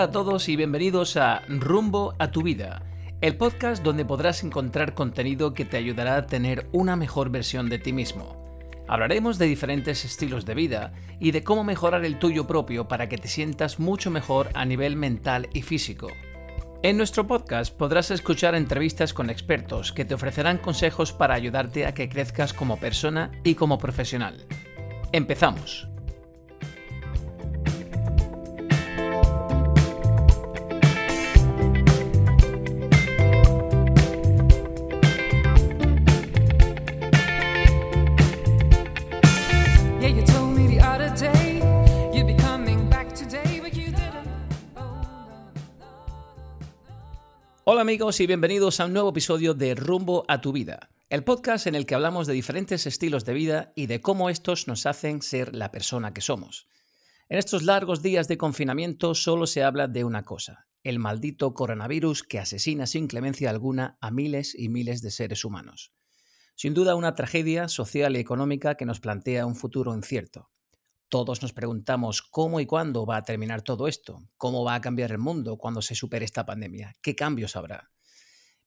Hola a todos y bienvenidos a Rumbo a tu vida, el podcast donde podrás encontrar contenido que te ayudará a tener una mejor versión de ti mismo. Hablaremos de diferentes estilos de vida y de cómo mejorar el tuyo propio para que te sientas mucho mejor a nivel mental y físico. En nuestro podcast podrás escuchar entrevistas con expertos que te ofrecerán consejos para ayudarte a que crezcas como persona y como profesional. Empezamos. Hola amigos y bienvenidos a un nuevo episodio de Rumbo a tu vida, el podcast en el que hablamos de diferentes estilos de vida y de cómo estos nos hacen ser la persona que somos. En estos largos días de confinamiento solo se habla de una cosa, el maldito coronavirus que asesina sin clemencia alguna a miles y miles de seres humanos. Sin duda una tragedia social y económica que nos plantea un futuro incierto. Todos nos preguntamos cómo y cuándo va a terminar todo esto, cómo va a cambiar el mundo cuando se supere esta pandemia, qué cambios habrá.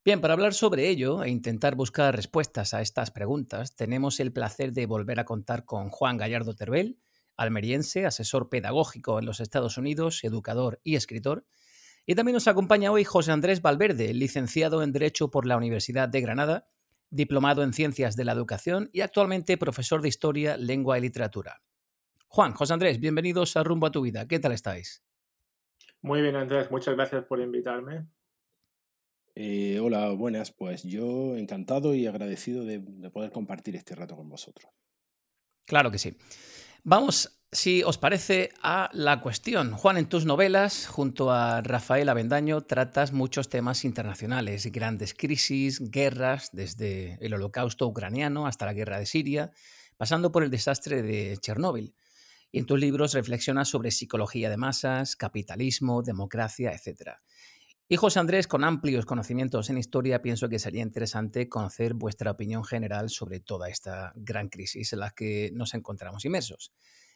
Bien, para hablar sobre ello e intentar buscar respuestas a estas preguntas, tenemos el placer de volver a contar con Juan Gallardo Terbel, almeriense, asesor pedagógico en los Estados Unidos, educador y escritor. Y también nos acompaña hoy José Andrés Valverde, licenciado en Derecho por la Universidad de Granada, diplomado en Ciencias de la Educación y actualmente profesor de Historia, Lengua y Literatura. Juan, José Andrés, bienvenidos a Rumbo a tu Vida. ¿Qué tal estáis? Muy bien, Andrés. Muchas gracias por invitarme. Eh, hola, buenas. Pues yo encantado y agradecido de, poder compartir este rato con vosotros. Claro que sí. Vamos, si os parece, a la cuestión. Juan, en tus novelas, junto a Rafael Avendaño, tratas muchos temas internacionales, grandes crisis, guerras, desde el holocausto ucraniano hasta la guerra de Siria, pasando por el desastre de Chernóbil. Y en tus libros reflexionas sobre psicología de masas, capitalismo, democracia, etc. Y Andrés, con amplios conocimientos en historia, pienso que sería interesante conocer vuestra opinión general sobre toda esta gran crisis en la que nos encontramos inmersos.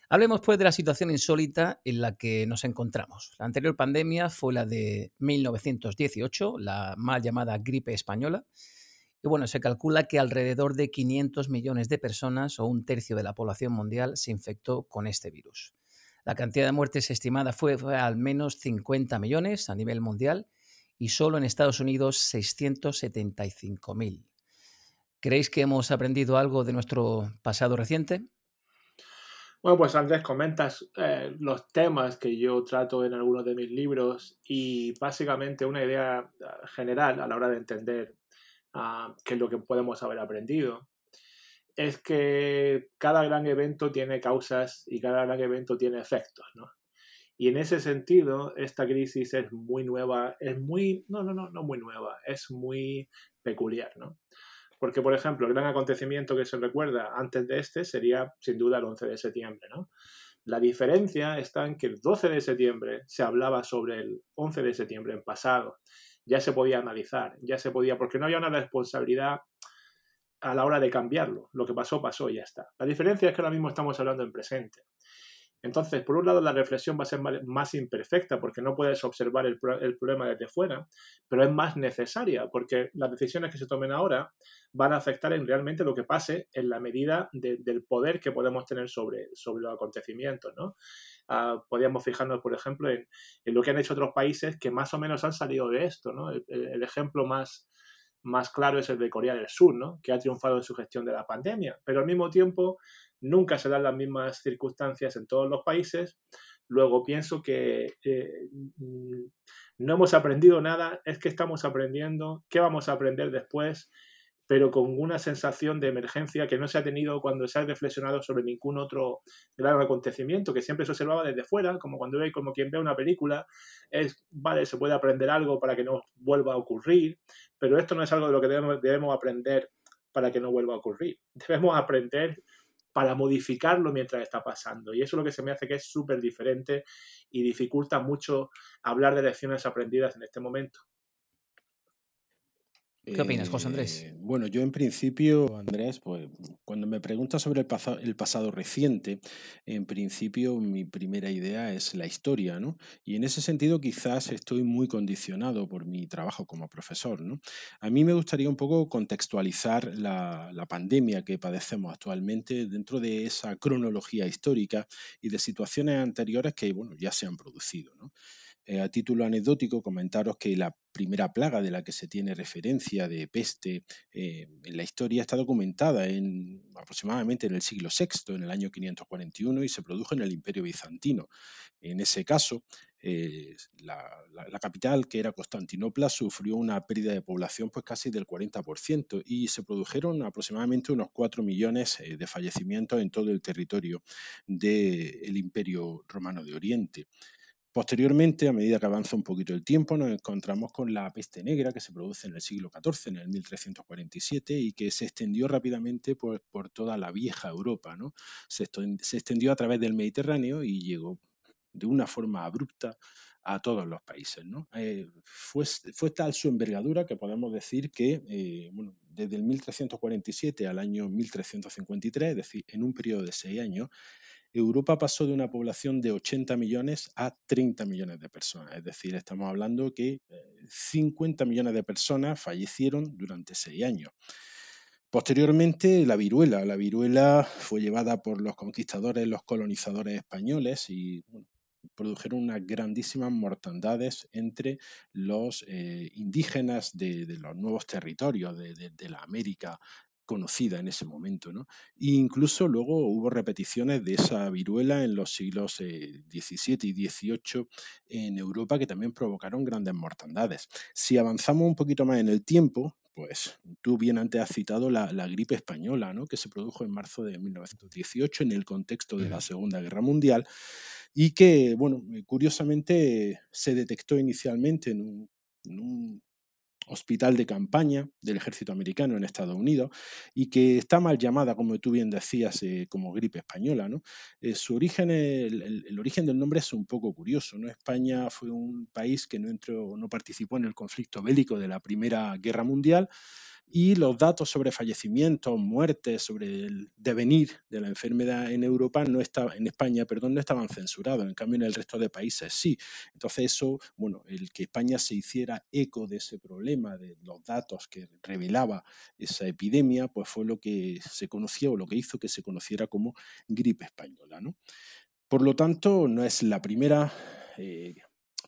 Hablemos pues de la situación insólita en la que nos encontramos. La anterior pandemia fue la de 1918, la mal llamada gripe española, bueno, se calcula que alrededor de 500 millones de personas o un tercio de la población mundial se infectó con este virus. La cantidad de muertes estimada fue, al menos 50 millones a nivel mundial y solo en Estados Unidos 675.000. ¿Creéis que hemos aprendido algo de nuestro pasado reciente? Bueno, pues Andrés, comentas eh, los temas que yo trato en algunos de mis libros y básicamente una idea eh, general a la hora de entender que es lo que podemos haber aprendido, es que cada gran evento tiene causas y cada gran evento tiene efectos, ¿no? Y en ese sentido, esta crisis es muy nueva, es muy, no, no, no, no muy nueva, es muy peculiar, ¿no? Porque, por ejemplo, el gran acontecimiento que se recuerda antes de este sería, sin duda, el 11 de septiembre, ¿no? La diferencia está en que el 12 de septiembre se hablaba sobre el 11 de septiembre en pasado ya se podía analizar, ya se podía, porque no había una responsabilidad a la hora de cambiarlo. Lo que pasó, pasó y ya está. La diferencia es que ahora mismo estamos hablando en presente. Entonces, por un lado, la reflexión va a ser más imperfecta porque no puedes observar el, problema desde fuera, pero es más necesaria porque las decisiones que se tomen ahora van a afectar en realmente lo que pase en la medida del poder que podemos tener sobre, sobre los acontecimientos. ¿no? Ah, podríamos fijarnos, por ejemplo, en, lo que han hecho otros países que más o menos han salido de esto. ¿no? El, ejemplo más, más claro es el de Corea del Sur, ¿no? que ha triunfado en su gestión de la pandemia, pero al mismo tiempo nunca se dan las mismas circunstancias en todos los países. Luego pienso que eh, mm, no hemos aprendido nada, es que estamos aprendiendo, ¿qué vamos a aprender después? Pero con una sensación de emergencia que no se ha tenido cuando se ha reflexionado sobre ningún otro gran acontecimiento, que siempre se observaba desde fuera, como cuando ve, como quien ve una película, es, vale, se puede aprender algo para que no vuelva a ocurrir, pero esto no es algo de lo que debemos, debemos aprender para que no vuelva a ocurrir. Debemos aprender para modificarlo mientras está pasando. Y eso es lo que se me hace que es súper diferente y dificulta mucho hablar de lecciones aprendidas en este momento. ¿Qué opinas, José Andrés? Eh, bueno, yo en principio, Andrés, pues cuando me preguntas sobre el, pasado reciente, en principio mi primera idea es la historia, ¿no? Y en ese sentido quizás estoy muy condicionado por mi trabajo como profesor, ¿no? A mí me gustaría un poco contextualizar la, la pandemia que padecemos actualmente dentro de esa cronología histórica y de situaciones anteriores que, bueno, ya se han producido, ¿no? Eh, a título anecdótico, comentaros que la primera plaga de la que se tiene referencia de peste eh, en la historia está documentada en, aproximadamente en el siglo VI, en el año 541, y se produjo en el Imperio Bizantino. En ese caso, eh, la, capital, que era Constantinopla, sufrió una pérdida de población pues casi del 40% y se produjeron aproximadamente unos 4 millones de fallecimientos en todo el territorio del Imperio Romano de Oriente. Posteriormente, a medida que avanza un poquito el tiempo, nos encontramos con la peste negra que se produce en el siglo XIV, en el 1347, y que se extendió rápidamente por, toda la vieja Europa. Se, extendió a través del Mediterráneo y llegó de una forma abrupta a todos los países. Eh, fue, fue, tal su envergadura que podemos decir que eh, bueno, desde el 1347 al año 1353, es decir, en un periodo de seis años, Europa pasó de una población de 80 millones a 30 millones de personas. Es decir, estamos hablando que 50 eh, millones de personas fallecieron durante seis años. Posteriormente, la viruela. La viruela fue llevada por los conquistadores, los colonizadores españoles y produjeron unas grandísimas mortandades entre los eh, indígenas de, los nuevos territorios de la América conocida en ese momento. ¿no? E incluso luego hubo repeticiones de esa viruela en los siglos XVII eh, y XVIII en Europa que también provocaron grandes mortandades. Si avanzamos un poquito más en el tiempo, pues tú bien antes has citado la, gripe española, ¿no? que se produjo en marzo de 1918 en el contexto de la Segunda Guerra Mundial y que, bueno, curiosamente se detectó inicialmente en un hospital de campaña del ejército americano en Estados Unidos y que está mal llamada, como tú bien decías, eh, como gripe española. ¿no? Eh, su origen, el, origen del nombre es un poco curioso. ¿no? España fue un país que no, entró, no participó en el conflicto bélico de la Primera Guerra Mundial y los datos sobre fallecimientos, muertes, sobre el devenir de la enfermedad en Europa, no estaba, en España, perdón, no estaban censurados, en cambio en el resto de países sí. Entonces eso, bueno, el que España se hiciera eco de ese problema, de los datos que revelaba esa epidemia, pues fue lo que se conocía o lo que hizo que se conociera como gripe española, ¿no? Por lo tanto, no es la primera eh,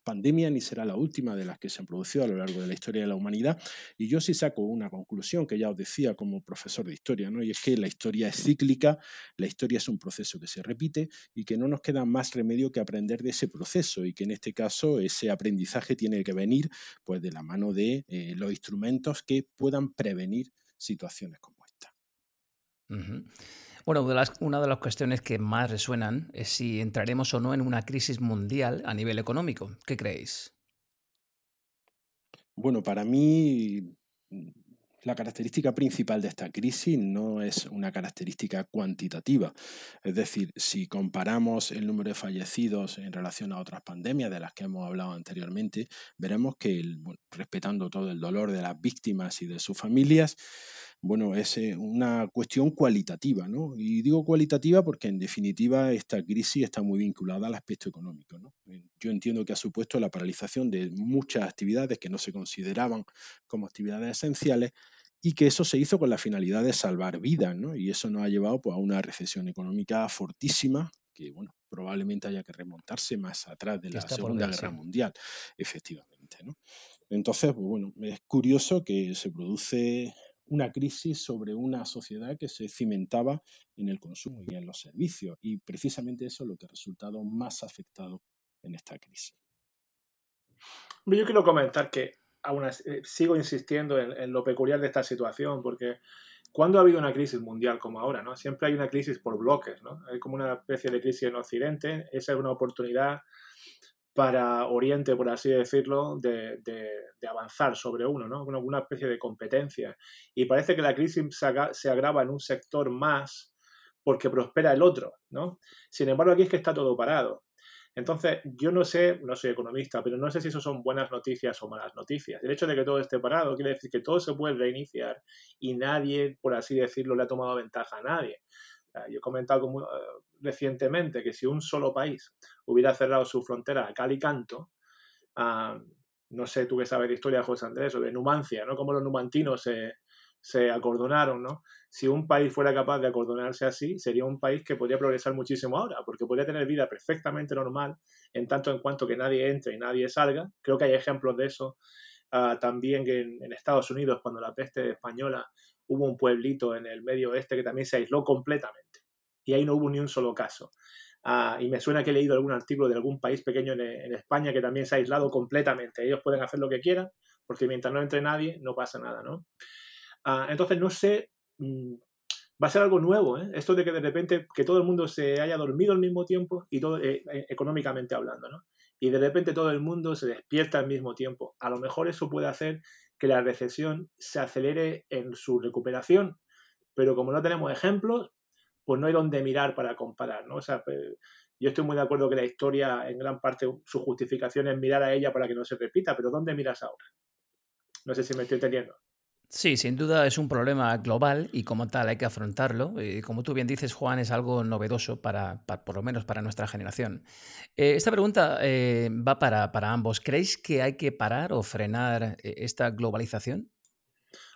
pandemia ni será la última de las que se han producido a lo largo de la historia de la humanidad. Y yo sí saco una conclusión que ya os decía como profesor de historia, ¿no? y es que la historia es cíclica, la historia es un proceso que se repite y que no nos queda más remedio que aprender de ese proceso y que en este caso ese aprendizaje tiene que venir pues, de la mano de eh, los instrumentos que puedan prevenir situaciones como esta. Bueno, una de las cuestiones que más resuenan es si entraremos o no en una crisis mundial a nivel económico. ¿Qué creéis? Bueno, para mí la característica principal de esta crisis no es una característica cuantitativa. Es decir, si comparamos el número de fallecidos en relación a otras pandemias de las que hemos hablado anteriormente, veremos que, respetando todo el dolor de las víctimas y de sus familias, bueno, es eh, una cuestión cualitativa, ¿no? Y digo cualitativa porque en definitiva esta crisis está muy vinculada al aspecto económico, ¿no? Eh, yo entiendo que ha supuesto la paralización de muchas actividades que no se consideraban como actividades esenciales y que eso se hizo con la finalidad de salvar vidas, ¿no? Y eso nos ha llevado pues, a una recesión económica fortísima que, bueno, probablemente haya que remontarse más atrás de la Segunda Guerra Mundial, efectivamente, ¿no? Entonces, pues, bueno, es curioso que se produce una crisis sobre una sociedad que se cimentaba en el consumo y en los servicios. Y precisamente eso es lo que ha resultado más afectado en esta crisis. Yo quiero comentar que aún eh, sigo insistiendo en, lo peculiar de esta situación, porque cuando ha habido una crisis mundial como ahora, ¿no? siempre hay una crisis por bloques, ¿no? hay como una especie de crisis en Occidente, esa es una oportunidad para Oriente, por así decirlo, de, avanzar sobre uno, ¿no? Una, especie de competencia. Y parece que la crisis se, agrava en un sector más porque prospera el otro, ¿no? Sin embargo, aquí es que está todo parado. Entonces, yo no sé, no soy economista, pero no sé si eso son buenas noticias o malas noticias. El hecho de que todo esté parado quiere decir que todo se puede reiniciar y nadie, por así decirlo, le ha tomado ventaja a nadie. Yo he comentado eh, recientemente que si un solo país hubiera cerrado su frontera a cal y canto, no sé tú qué sabes de historia, José Andrés, de Numancia, ¿no? Como los numantinos se, se acordonaron, ¿no? Si un país fuera capaz de acordonarse así, sería un país que podría progresar muchísimo ahora, porque podría tener vida perfectamente normal, en tanto en cuanto que nadie entre y nadie salga. Creo que hay ejemplos de eso ah, también en, en, Estados Unidos, cuando la peste española hubo un pueblito en el medio oeste que también se aisló completamente. Y ahí no hubo ni un solo caso. Ah, y me suena que he leído algún artículo de algún país pequeño en, España que también se ha aislado completamente. Ellos pueden hacer lo que quieran, porque mientras no entre nadie, no pasa nada, ¿no? Ah, entonces, no sé, mm, va a ser algo nuevo, ¿eh? Esto de que de repente que todo el mundo se haya dormido al mismo tiempo y todo eh, eh, económicamente hablando, ¿no? Y de repente todo el mundo se despierta al mismo tiempo. A lo mejor eso puede hacer que la recesión se acelere en su recuperación, pero como no tenemos ejemplos, pues no hay donde mirar para comparar, ¿no? O sea, pues, yo estoy muy de acuerdo que la historia, en gran parte, su justificación es mirar a ella para que no se repita, pero ¿dónde miras ahora? No sé si me estoy teniendo. Sí, sin duda es un problema global y como tal hay que afrontarlo. Y como tú bien dices, Juan, es algo novedoso para, por lo menos para nuestra generación. Eh, esta pregunta eh, va para, para, ambos. ¿Creéis que hay que parar o frenar eh, esta globalización?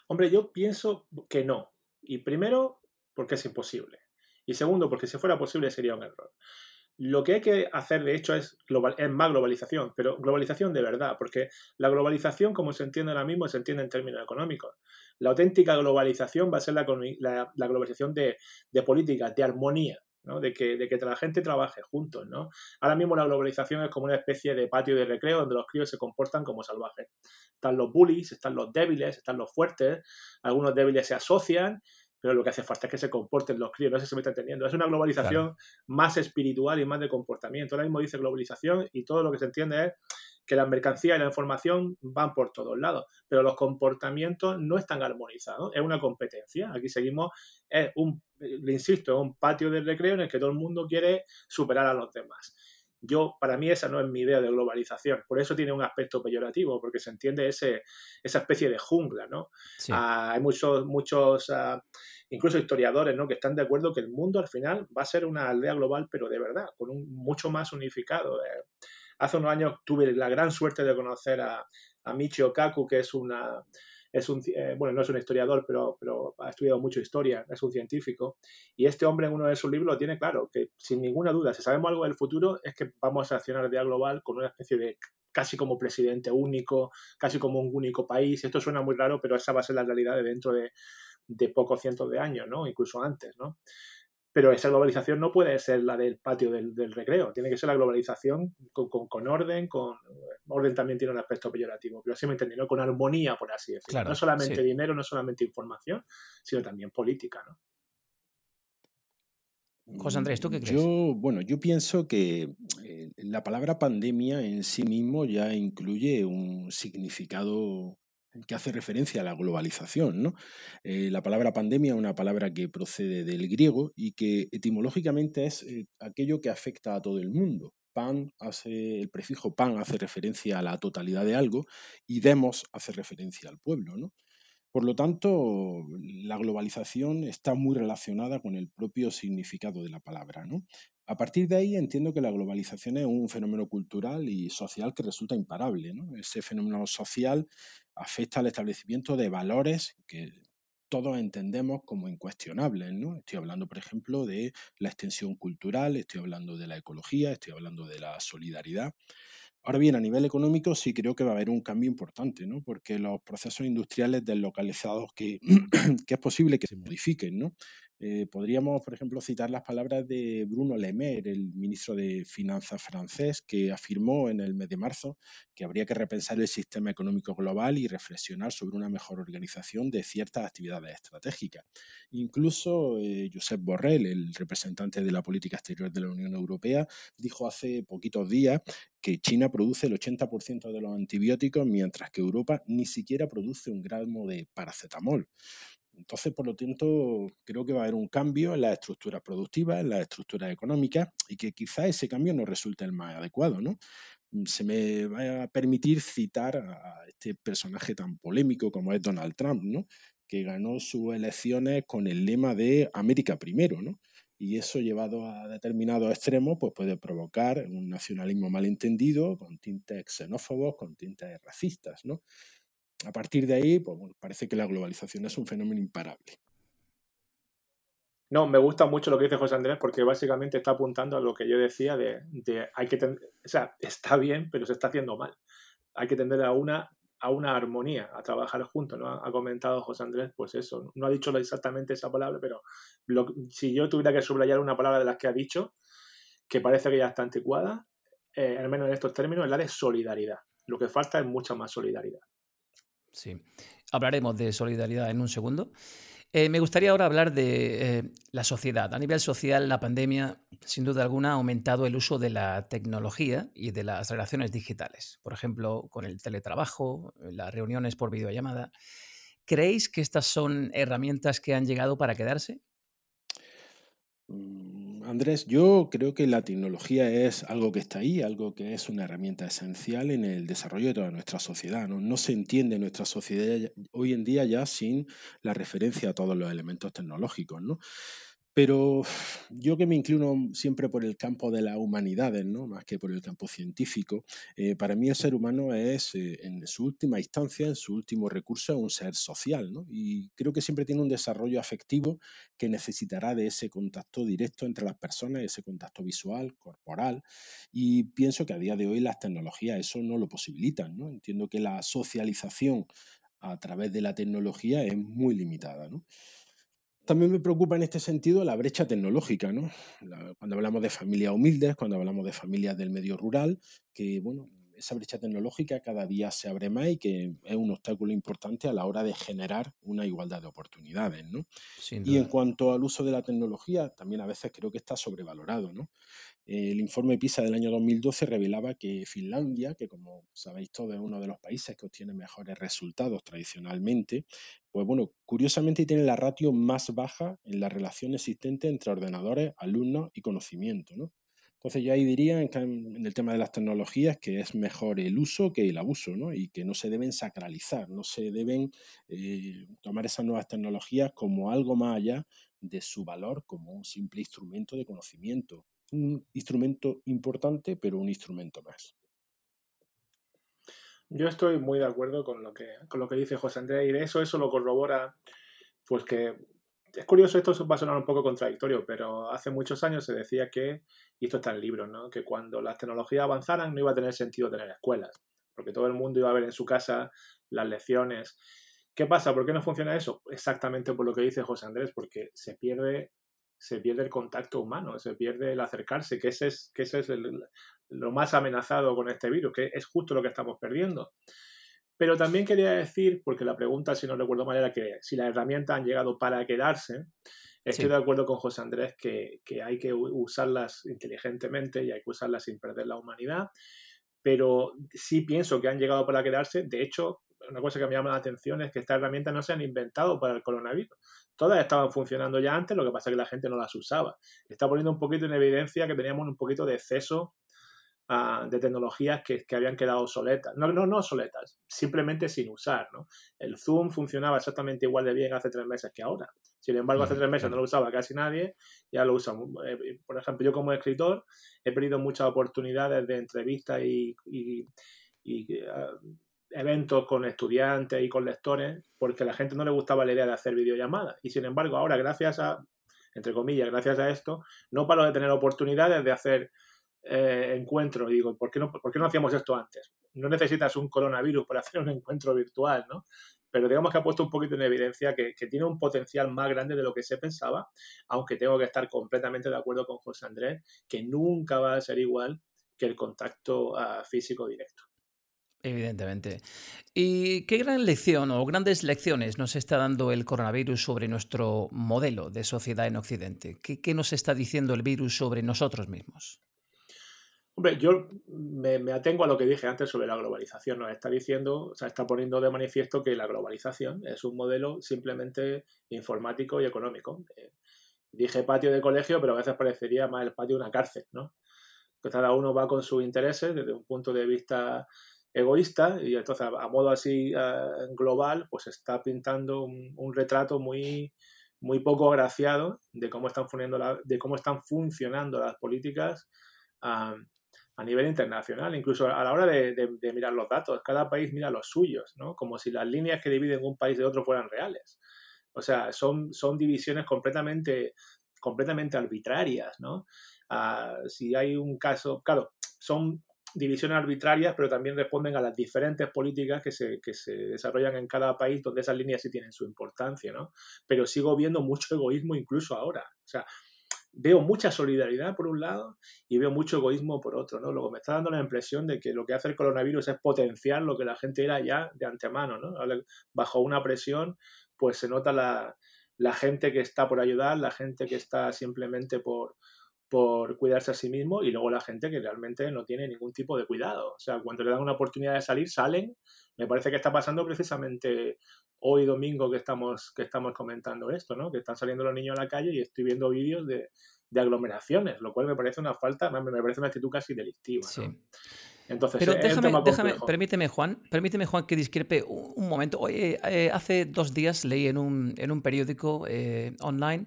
Hombre, yo pienso que no. Y primero, porque es imposible. Y segundo, porque si fuera posible sería un error. Lo que hay que hacer, de hecho, es, es más globalización, pero globalización de verdad, porque la globalización, como se entiende ahora mismo, se entiende en términos económicos. La auténtica globalización va a ser la, la, globalización de, de políticas, de armonía, ¿no? de, que, de que la gente trabaje juntos. ¿no? Ahora mismo la globalización es como una especie de patio de recreo donde los críos se comportan como salvajes. Están los bullies, están los débiles, están los fuertes, algunos débiles se asocian pero lo que hace falta es que se comporten los críos, no sé si me está entendiendo. Es una globalización más espiritual y más de comportamiento. Ahora mismo dice globalización y todo lo que se entiende es que la mercancía y la información van por todos lados, pero los comportamientos no están armonizados, es una competencia. Aquí seguimos, es un, le insisto, es un patio de recreo en el que todo el mundo quiere superar a los demás. Yo, para mí, esa no es mi idea de globalización. Por eso tiene un aspecto peyorativo, porque se entiende ese, esa especie de jungla, ¿no? Ah, hay muchos, muchos ah, incluso historiadores, ¿no? Que están de acuerdo que el mundo al final va a ser una aldea global, pero de verdad, con un mucho más unificado. Eh, hace unos años tuve la gran suerte de conocer a, a Michio Kaku, que es una es un, eh, bueno, no es un historiador, pero, pero ha estudiado mucho historia, es un científico, y este hombre en uno de sus libros lo tiene claro, que sin ninguna duda, si sabemos algo del futuro, es que vamos a accionar día global con una especie de casi como presidente único, casi como un único país. Esto suena muy raro, pero esa va a ser la realidad de dentro de, de pocos cientos de años, ¿no? Incluso antes, ¿no? Pero esa globalización no puede ser la del patio del, recreo, tiene que ser la globalización con, orden, con orden también tiene un aspecto peyorativo, pero sí me entendí, ¿no? Con armonía, por así decirlo. no solamente dinero, no solamente información, sino también política, ¿no? José Andrés, ¿tú qué crees? Yo, bueno, yo pienso que eh, la palabra pandemia en sí mismo ya incluye un significado que hace referencia a la globalización. ¿no? Eh, la palabra pandemia es una palabra que procede del griego y que etimológicamente es eh, aquello que afecta a todo el mundo. Pan hace, el prefijo pan hace referencia a la totalidad de algo y demos hace referencia al pueblo. ¿no? Por lo tanto, la globalización está muy relacionada con el propio significado de la palabra. ¿no? A partir de ahí entiendo que la globalización es un fenómeno cultural y social que resulta imparable. ¿no? Ese fenómeno social afecta al establecimiento de valores que todos entendemos como incuestionables. ¿no? Estoy hablando, por ejemplo, de la extensión cultural, estoy hablando de la ecología, estoy hablando de la solidaridad. Ahora bien, a nivel económico sí creo que va a haber un cambio importante, ¿no? porque los procesos industriales deslocalizados que, que es posible que se modifiquen, ¿no? Eh, podríamos, por ejemplo, citar las palabras de Bruno Le Maire, el ministro de Finanzas francés, que afirmó en el mes de marzo que habría que repensar el sistema económico global y reflexionar sobre una mejor organización de ciertas actividades estratégicas. Incluso eh, Josep Borrell, el representante de la política exterior de la Unión Europea, dijo hace poquitos días que China produce el 80% de los antibióticos, mientras que Europa ni siquiera produce un gramo de paracetamol. Entonces, por lo tanto, creo que va a haber un cambio en las estructuras productivas, en las estructuras económicas, y que quizá ese cambio no resulte el más adecuado, ¿no? Mm, se me va a permitir citar a este personaje tan polémico como es Donald Trump, ¿no? que ganó sus elecciones con el lema de América primero, ¿no? y eso llevado a determinados extremos pues puede provocar un nacionalismo malentendido con tintes xenófobos, con tintes racistas. ¿no? A partir de ahí, pues, parece que la globalización es un fenómeno imparable. No, me gusta mucho lo que dice José Andrés porque básicamente está apuntando a lo que yo decía de, hay que, o sea, está bien, pero se está haciendo mal. Hay que tender a una a una armonía, a trabajar juntos, ¿no? Ha comentado José Andrés, pues eso, no ha dicho exactamente esa palabra, pero si yo tuviera que subrayar una palabra de las que ha dicho, que parece que ya está anticuada, eh, al menos en estos términos, es la de solidaridad. Lo que falta es mucha más solidaridad. Sí, hablaremos de solidaridad en un segundo. Eh, me gustaría ahora hablar de eh, la sociedad. A nivel social, la pandemia, sin duda alguna, ha aumentado el uso de la tecnología y de las relaciones digitales. Por ejemplo, con el teletrabajo, las reuniones por videollamada. ¿Creéis que estas son herramientas que han llegado para quedarse? Andrés, yo creo que la tecnología es algo que está ahí, algo que es una herramienta esencial en el desarrollo de toda nuestra sociedad. No, no se entiende nuestra sociedad hoy en día ya sin la referencia a todos los elementos tecnológicos. ¿no? Pero yo que me inclino siempre por el campo de las humanidades, ¿no? más que por el campo científico, eh, para mí el ser humano es, eh, en su última instancia, en su último recurso, un ser social. ¿no? Y creo que siempre tiene un desarrollo afectivo que necesitará de ese contacto directo entre las personas, ese contacto visual, corporal. Y pienso que a día de hoy las tecnologías eso no lo posibilitan. ¿no? Entiendo que la socialización a través de la tecnología es muy limitada. ¿no? También me preocupa en este sentido la brecha tecnológica, ¿no? cuando hablamos de familias humildes, cuando hablamos de familias del medio rural, que bueno, esa brecha tecnológica cada día se abre más y que es un obstáculo importante a la hora de generar una igualdad de oportunidades, ¿no? Y en cuanto al uso de la tecnología, también a veces creo que está sobrevalorado, ¿no? El informe PISA del año 2012 revelaba que Finlandia, que como sabéis todos es uno de los países que obtiene mejores resultados tradicionalmente, pues bueno, curiosamente tiene la ratio más baja en la relación existente entre ordenadores, alumnos y conocimiento. ¿no? Entonces yo ahí diría en, el tema de las tecnologías que es mejor el uso que el abuso, ¿no? Y que no se deben sacralizar, no se deben eh, tomar esas nuevas tecnologías como algo más allá de su valor como un simple instrumento de conocimiento un instrumento importante, pero un instrumento más. Yo estoy muy de acuerdo con lo que, con lo que dice José Andrés y de eso eso lo corrobora, pues que es curioso, esto va a sonar un poco contradictorio, pero hace muchos años se decía que, y esto está en el libro, ¿no? que cuando las tecnologías avanzaran no iba a tener sentido tener escuelas, porque todo el mundo iba a ver en su casa las lecciones. ¿Qué pasa? ¿Por qué no funciona eso? Exactamente por lo que dice José Andrés, porque se pierde se pierde el contacto humano, se pierde el acercarse, que ese es, que ese es lo más amenazado con este virus, que es justo lo que estamos perdiendo. Pero también quería decir, porque la pregunta, si no recuerdo mal, era que si las herramientas han llegado para quedarse, estoy de acuerdo con José Andrés que, que hay que usarlas inteligentemente y hay que usarlas sin perder la humanidad, pero sí pienso que han llegado para quedarse. De hecho, una cosa que me llama la atención es que estas herramientas no se han inventado para el coronavirus. Todas estaban funcionando ya antes, lo que pasa es que la gente no las usaba. Está poniendo un poquito en evidencia que teníamos un poquito de exceso uh, de tecnologías que, que, habían quedado obsoletas. No, no, no obsoletas, simplemente sin usar. ¿no? El Zoom funcionaba exactamente igual de bien hace tres meses que ahora. Sin embargo, hace tres meses no lo usaba casi nadie, ya lo usa. Eh, por ejemplo, yo como escritor he perdido muchas oportunidades de entrevistas y, y, y uh, eventos con estudiantes y con lectores porque a la gente no le gustaba la idea de hacer videollamadas. Y sin embargo, ahora, gracias a, entre comillas, gracias a esto, no paro de tener oportunidades de hacer eh, encuentros. Y digo, ¿por qué, no, ¿por qué no hacíamos esto antes? No necesitas un coronavirus para hacer un encuentro virtual, ¿no? Pero digamos que ha puesto un poquito en evidencia que, tiene un potencial más grande de lo que se pensaba, aunque tengo que estar completamente de acuerdo con José Andrés, que nunca va a ser igual que el contacto uh, físico directo. Evidentemente. ¿Y qué gran lección o grandes lecciones nos está dando el coronavirus sobre nuestro modelo de sociedad en Occidente? ¿Qué, qué nos está diciendo el virus sobre nosotros mismos? Hombre, yo me, atengo a lo que dije antes sobre la globalización. Nos está diciendo, o sea, está poniendo de manifiesto que la globalización es un modelo simplemente informático y económico. Eh, dije patio de colegio, pero a veces parecería más el patio de una cárcel, ¿no? Que cada uno va con sus intereses desde un punto de vista egoísta y entonces a, modo así eh, global, pues está pintando un, retrato muy, muy poco agraciado de cómo están funcionando, de cómo están funcionando las políticas a, nivel internacional, incluso a la hora de, mirar los datos. Cada país mira los suyos, ¿no? Como si las líneas que dividen un país de otro fueran reales. O sea, son, son divisiones completamente, completamente arbitrarias, ¿no? Ah, si hay un caso, claro, son divisiones arbitrarias, pero también responden a las diferentes políticas que se, que se desarrollan en cada país, donde esas líneas sí tienen su importancia, ¿no? Pero sigo viendo mucho egoísmo incluso ahora. O sea, veo mucha solidaridad por un lado y veo mucho egoísmo por otro, ¿no? Luego me está dando la impresión de que lo que hace el coronavirus es potenciar lo que la gente era ya de antemano, ¿no? Bajo una presión, pues se nota la, la gente que está por ayudar, la gente que está simplemente por, por cuidarse a sí mismo y luego la gente que realmente no tiene ningún tipo de cuidado. O sea, cuando le dan una oportunidad de salir, salen. Me parece que está pasando precisamente hoy domingo que estamos, que estamos comentando esto, ¿no? Que están saliendo los niños a la calle y estoy viendo vídeos de, aglomeraciones, lo cual me parece una falta, me parece una actitud casi delictiva. Entonces, Pero déjame, déjame, permíteme, Juan, permíteme, Juan, que discrepe un, momento. Oye, eh, hace dos días leí en un, en un periódico eh, online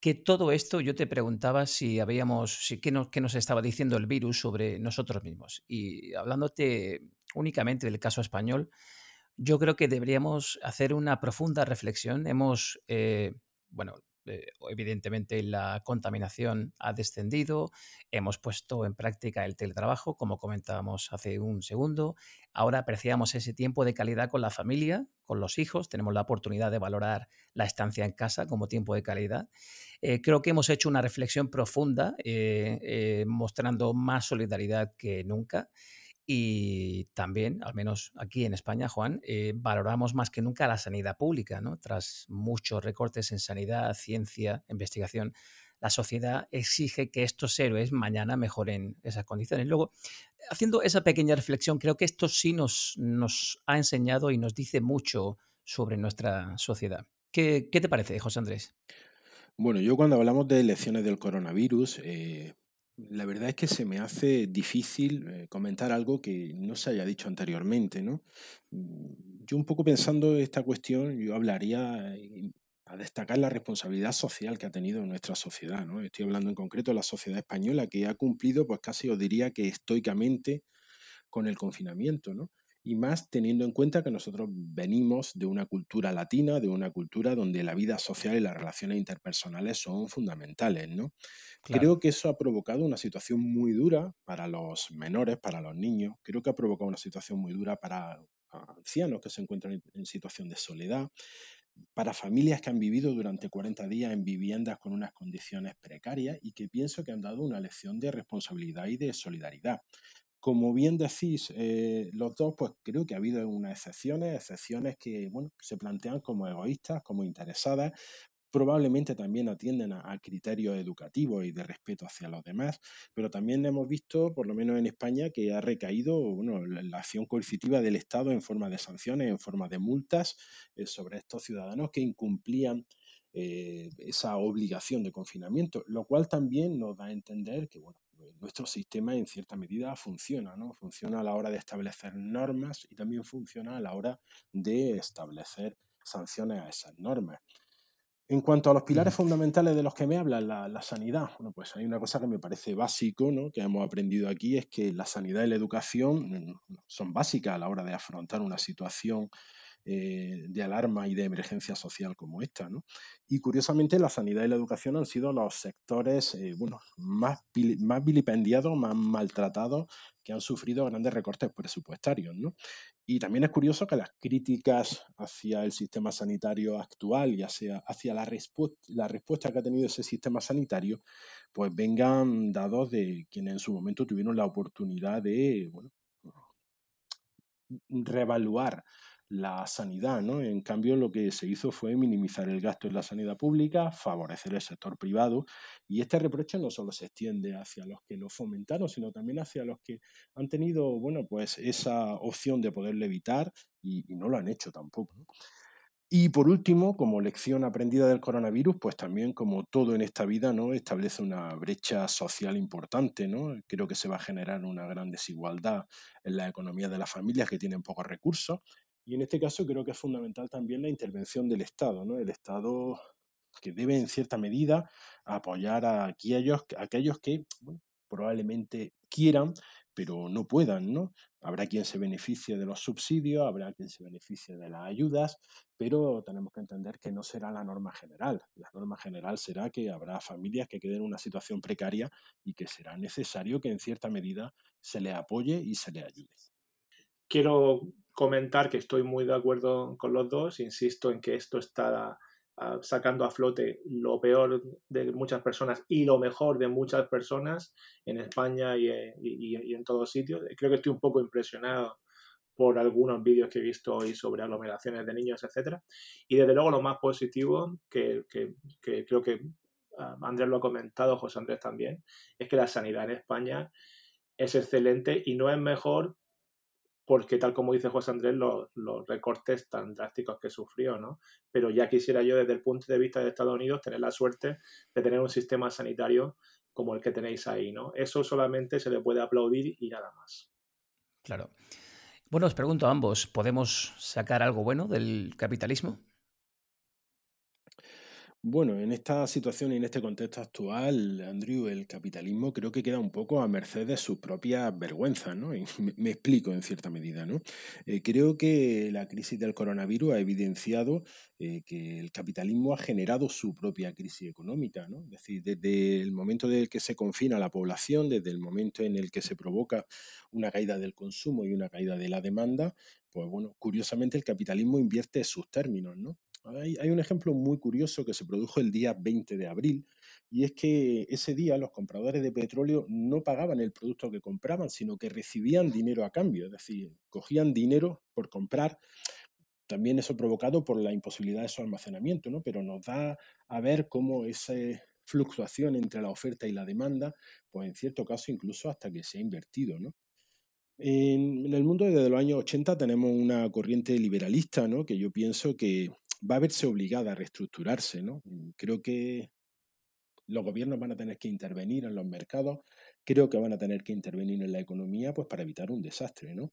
que todo esto yo te preguntaba si habíamos, si, qué, nos, qué nos estaba diciendo el virus sobre nosotros mismos. Y hablándote únicamente del caso español, yo creo que deberíamos hacer una profunda reflexión. Hemos, eh, bueno, eh, evidentemente la contaminación ha descendido, hemos puesto en práctica el teletrabajo, como comentábamos hace un segundo, ahora apreciamos ese tiempo de calidad con la familia, con los hijos, tenemos la oportunidad de valorar la estancia en casa como tiempo de calidad. Eh, creo que hemos hecho una reflexión profunda, eh, mostrando más solidaridad que nunca. Y también, al menos aquí en España, Juan, eh, valoramos más que nunca la sanidad pública, ¿no? Tras muchos recortes en sanidad, ciencia, investigación, la sociedad exige que estos héroes mañana mejoren esas condiciones. Luego, haciendo esa pequeña reflexión, creo que esto sí nos, nos ha enseñado y nos dice mucho sobre nuestra sociedad. ¿Qué, qué te parece, José Andrés? Bueno, yo cuando hablamos de elecciones del coronavirus, eh, la verdad es que se me hace difícil eh, comentar algo que no se haya dicho anteriormente, ¿no? Mm, yo un poco pensando esta cuestión, yo hablaría eh, a destacar la responsabilidad social que ha tenido nuestra sociedad, ¿no? Estoy hablando en concreto de la sociedad española que ha cumplido, pues casi os diría que estoicamente con el confinamiento, ¿no? Y más teniendo en cuenta que nosotros venimos de una cultura latina, de una cultura donde la vida social y las relaciones interpersonales son fundamentales, ¿no? Creo que eso ha provocado una situación muy dura para los menores, para los niños, creo que ha provocado una situación muy dura para ancianos que se encuentran en situación de soledad, para familias que han vivido durante 40 días en viviendas con unas condiciones precarias y que pienso que han dado una lección de responsabilidad y de solidaridad. Como bien decís eh, los dos, pues creo que ha habido unas excepciones, excepciones que bueno, se plantean como egoístas, como interesadas, probablemente también atienden a, criterios educativos y de respeto hacia los demás, pero también hemos visto, por lo menos en España, que ha recaído bueno, la, acción coercitiva del Estado en forma de sanciones, en forma de multas eh, sobre estos ciudadanos que incumplían eh, esa obligación de confinamiento, lo cual también nos da a entender que bueno, nuestro sistema en cierta medida funciona, ¿no? Funciona a la hora de establecer normas y también funciona a la hora de establecer sanciones a esas normas. En cuanto a los pilares fundamentales de los que me habla, la, sanidad, bueno, pues hay una cosa que me parece básico, ¿no? que hemos aprendido aquí, es que la sanidad y la educación mm, son básicas a la hora de afrontar una situación eh, de alarma y de emergencia social como esta. ¿no? Y curiosamente la sanidad y la educación han sido los sectores eh, bueno, más, más vilipendiados, más maltratados, que han sufrido grandes recortes presupuestarios. ¿no? Y también es curioso que las críticas hacia el sistema sanitario actual y hacia, hacia la, respuesta, la respuesta que ha tenido ese sistema sanitario, pues vengan dados de quienes en su momento tuvieron la oportunidad de bueno, reevaluar la sanidad, ¿no? En cambio, lo que se hizo fue minimizar el gasto en la sanidad pública, favorecer el sector privado, y este reproche no solo se extiende hacia los que lo fomentaron, sino también hacia los que han tenido, bueno, pues esa opción de poderlo evitar y, no lo han hecho tampoco. Y por último, como lección aprendida del coronavirus, pues también como todo en esta vida, ¿no? establece una brecha social importante, ¿no? Creo que se va a generar una gran desigualdad en la economía de las familias que tienen pocos recursos y en este caso creo que es fundamental también la intervención del Estado, ¿no? El Estado que debe en cierta medida apoyar a aquellos, que probablemente quieran, pero no puedan, ¿no? Habrá quien se beneficie de los subsidios, habrá quien se beneficie de las ayudas, pero tenemos que entender que no será la norma general. La norma general será que habrá familias que queden en una situación precaria y que será necesario que en cierta medida se les apoye y se les ayude. Quiero comentar que estoy muy de acuerdo con los dos. Insisto en que esto está ah, sacando a flote lo peor de muchas personas y lo mejor de muchas personas en España y, en todos sitios. Creo que estoy un poco impresionado por algunos vídeos que he visto hoy sobre aglomeraciones de niños, etcétera. Y desde luego lo más positivo, que, creo que ah, Andrés lo ha comentado, José Andrés también, es que la sanidad en España es excelente y no es mejor porque tal como dice José Andrés, los, recortes tan drásticos que sufrió, ¿no? Pero ya quisiera yo, desde el punto de vista de Estados Unidos, tener la suerte de tener un sistema sanitario como el que tenéis ahí, ¿no? Eso solamente se le puede aplaudir y nada más. Claro. Bueno, os pregunto a ambos, ¿podemos sacar algo bueno del capitalismo? Bueno, en esta situación y en este contexto actual, Andrew, el capitalismo creo que queda un poco a merced de sus propias vergüenzas, ¿no? Y me, explico en cierta medida, ¿no? Eh, creo que la crisis del coronavirus ha evidenciado eh, que el capitalismo ha generado su propia crisis económica, ¿no? Es decir, desde el momento en el que se confina la población, desde el momento en el que se provoca una caída del consumo y una caída de la demanda, pues bueno, curiosamente el capitalismo invierte sus términos, ¿no? Hay, un ejemplo muy curioso que se produjo el día 20 de abril, y es que ese día los compradores de petróleo no pagaban el producto que compraban, sino que recibían dinero a cambio, es decir, cogían dinero por comprar. También eso provocado por la imposibilidad de su almacenamiento, ¿no? pero nos da a ver cómo esa fluctuación entre la oferta y la demanda, pues en cierto caso incluso hasta que se ha invertido. ¿no? En, el mundo desde los años 80 tenemos una corriente liberalista, ¿no? que yo pienso que va a verse obligada a reestructurarse. ¿no? Mm, creo que los gobiernos van a tener que intervenir en los mercados, creo que van a tener que intervenir en la economía pues, para evitar un desastre. ¿no?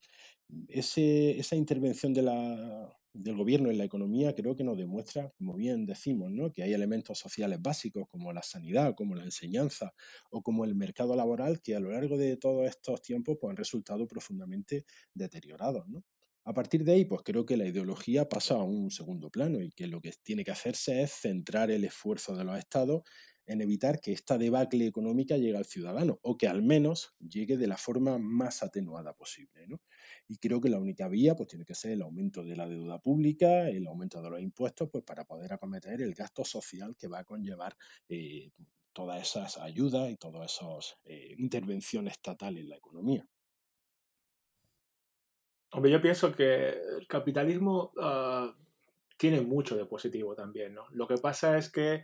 Ese, esa intervención del gobierno en la economía creo que nos demuestra, como bien decimos, ¿no? que hay elementos sociales básicos como la sanidad, como la enseñanza o como el mercado laboral que a lo largo de todos estos tiempos pues, han resultado profundamente deteriorados. ¿no? A partir de ahí, pues creo que la ideología pasa a un segundo plano y que lo que tiene que hacerse es centrar el esfuerzo de los estados en evitar que esta debacle económica llegue al ciudadano o que al menos llegue de la forma más atenuada posible. Y creo que la única vía pues, tiene que ser el aumento de la deuda pública, el aumento de los impuestos, pues, para poder acometer el gasto social que va a conllevar eh, todas esas ayudas y todas esas eh, intervenciones estatales en la economía. Hombre, yo pienso que el capitalismo ah, tiene mucho de positivo también, ¿no? Lo que pasa es que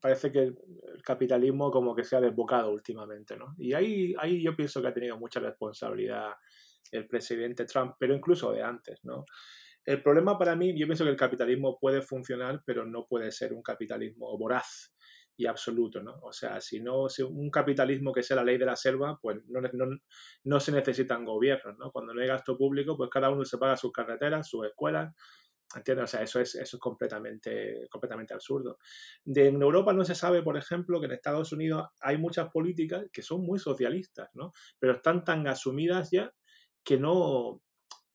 parece que el capitalismo como que se ha desbocado últimamente, ¿no? Y ahí, ahí yo pienso que ha tenido mucha responsabilidad el presidente Trump, pero incluso de antes, ¿no? El problema para mí, yo pienso que el capitalismo puede funcionar, pero no puede ser un capitalismo voraz y absoluto, ¿no? O sea, si no, si un capitalismo que sea la ley de la selva, pues no, no, no se necesitan gobiernos, ¿no? Cuando no hay gasto público, pues cada uno se paga sus carreteras, sus escuelas, ¿Entiendes? O sea, eso es, eso es completamente, completamente absurdo. De, en Europa no se sabe, por ejemplo, que en Estados Unidos hay muchas políticas que son muy socialistas, ¿no? Pero están tan asumidas ya que no,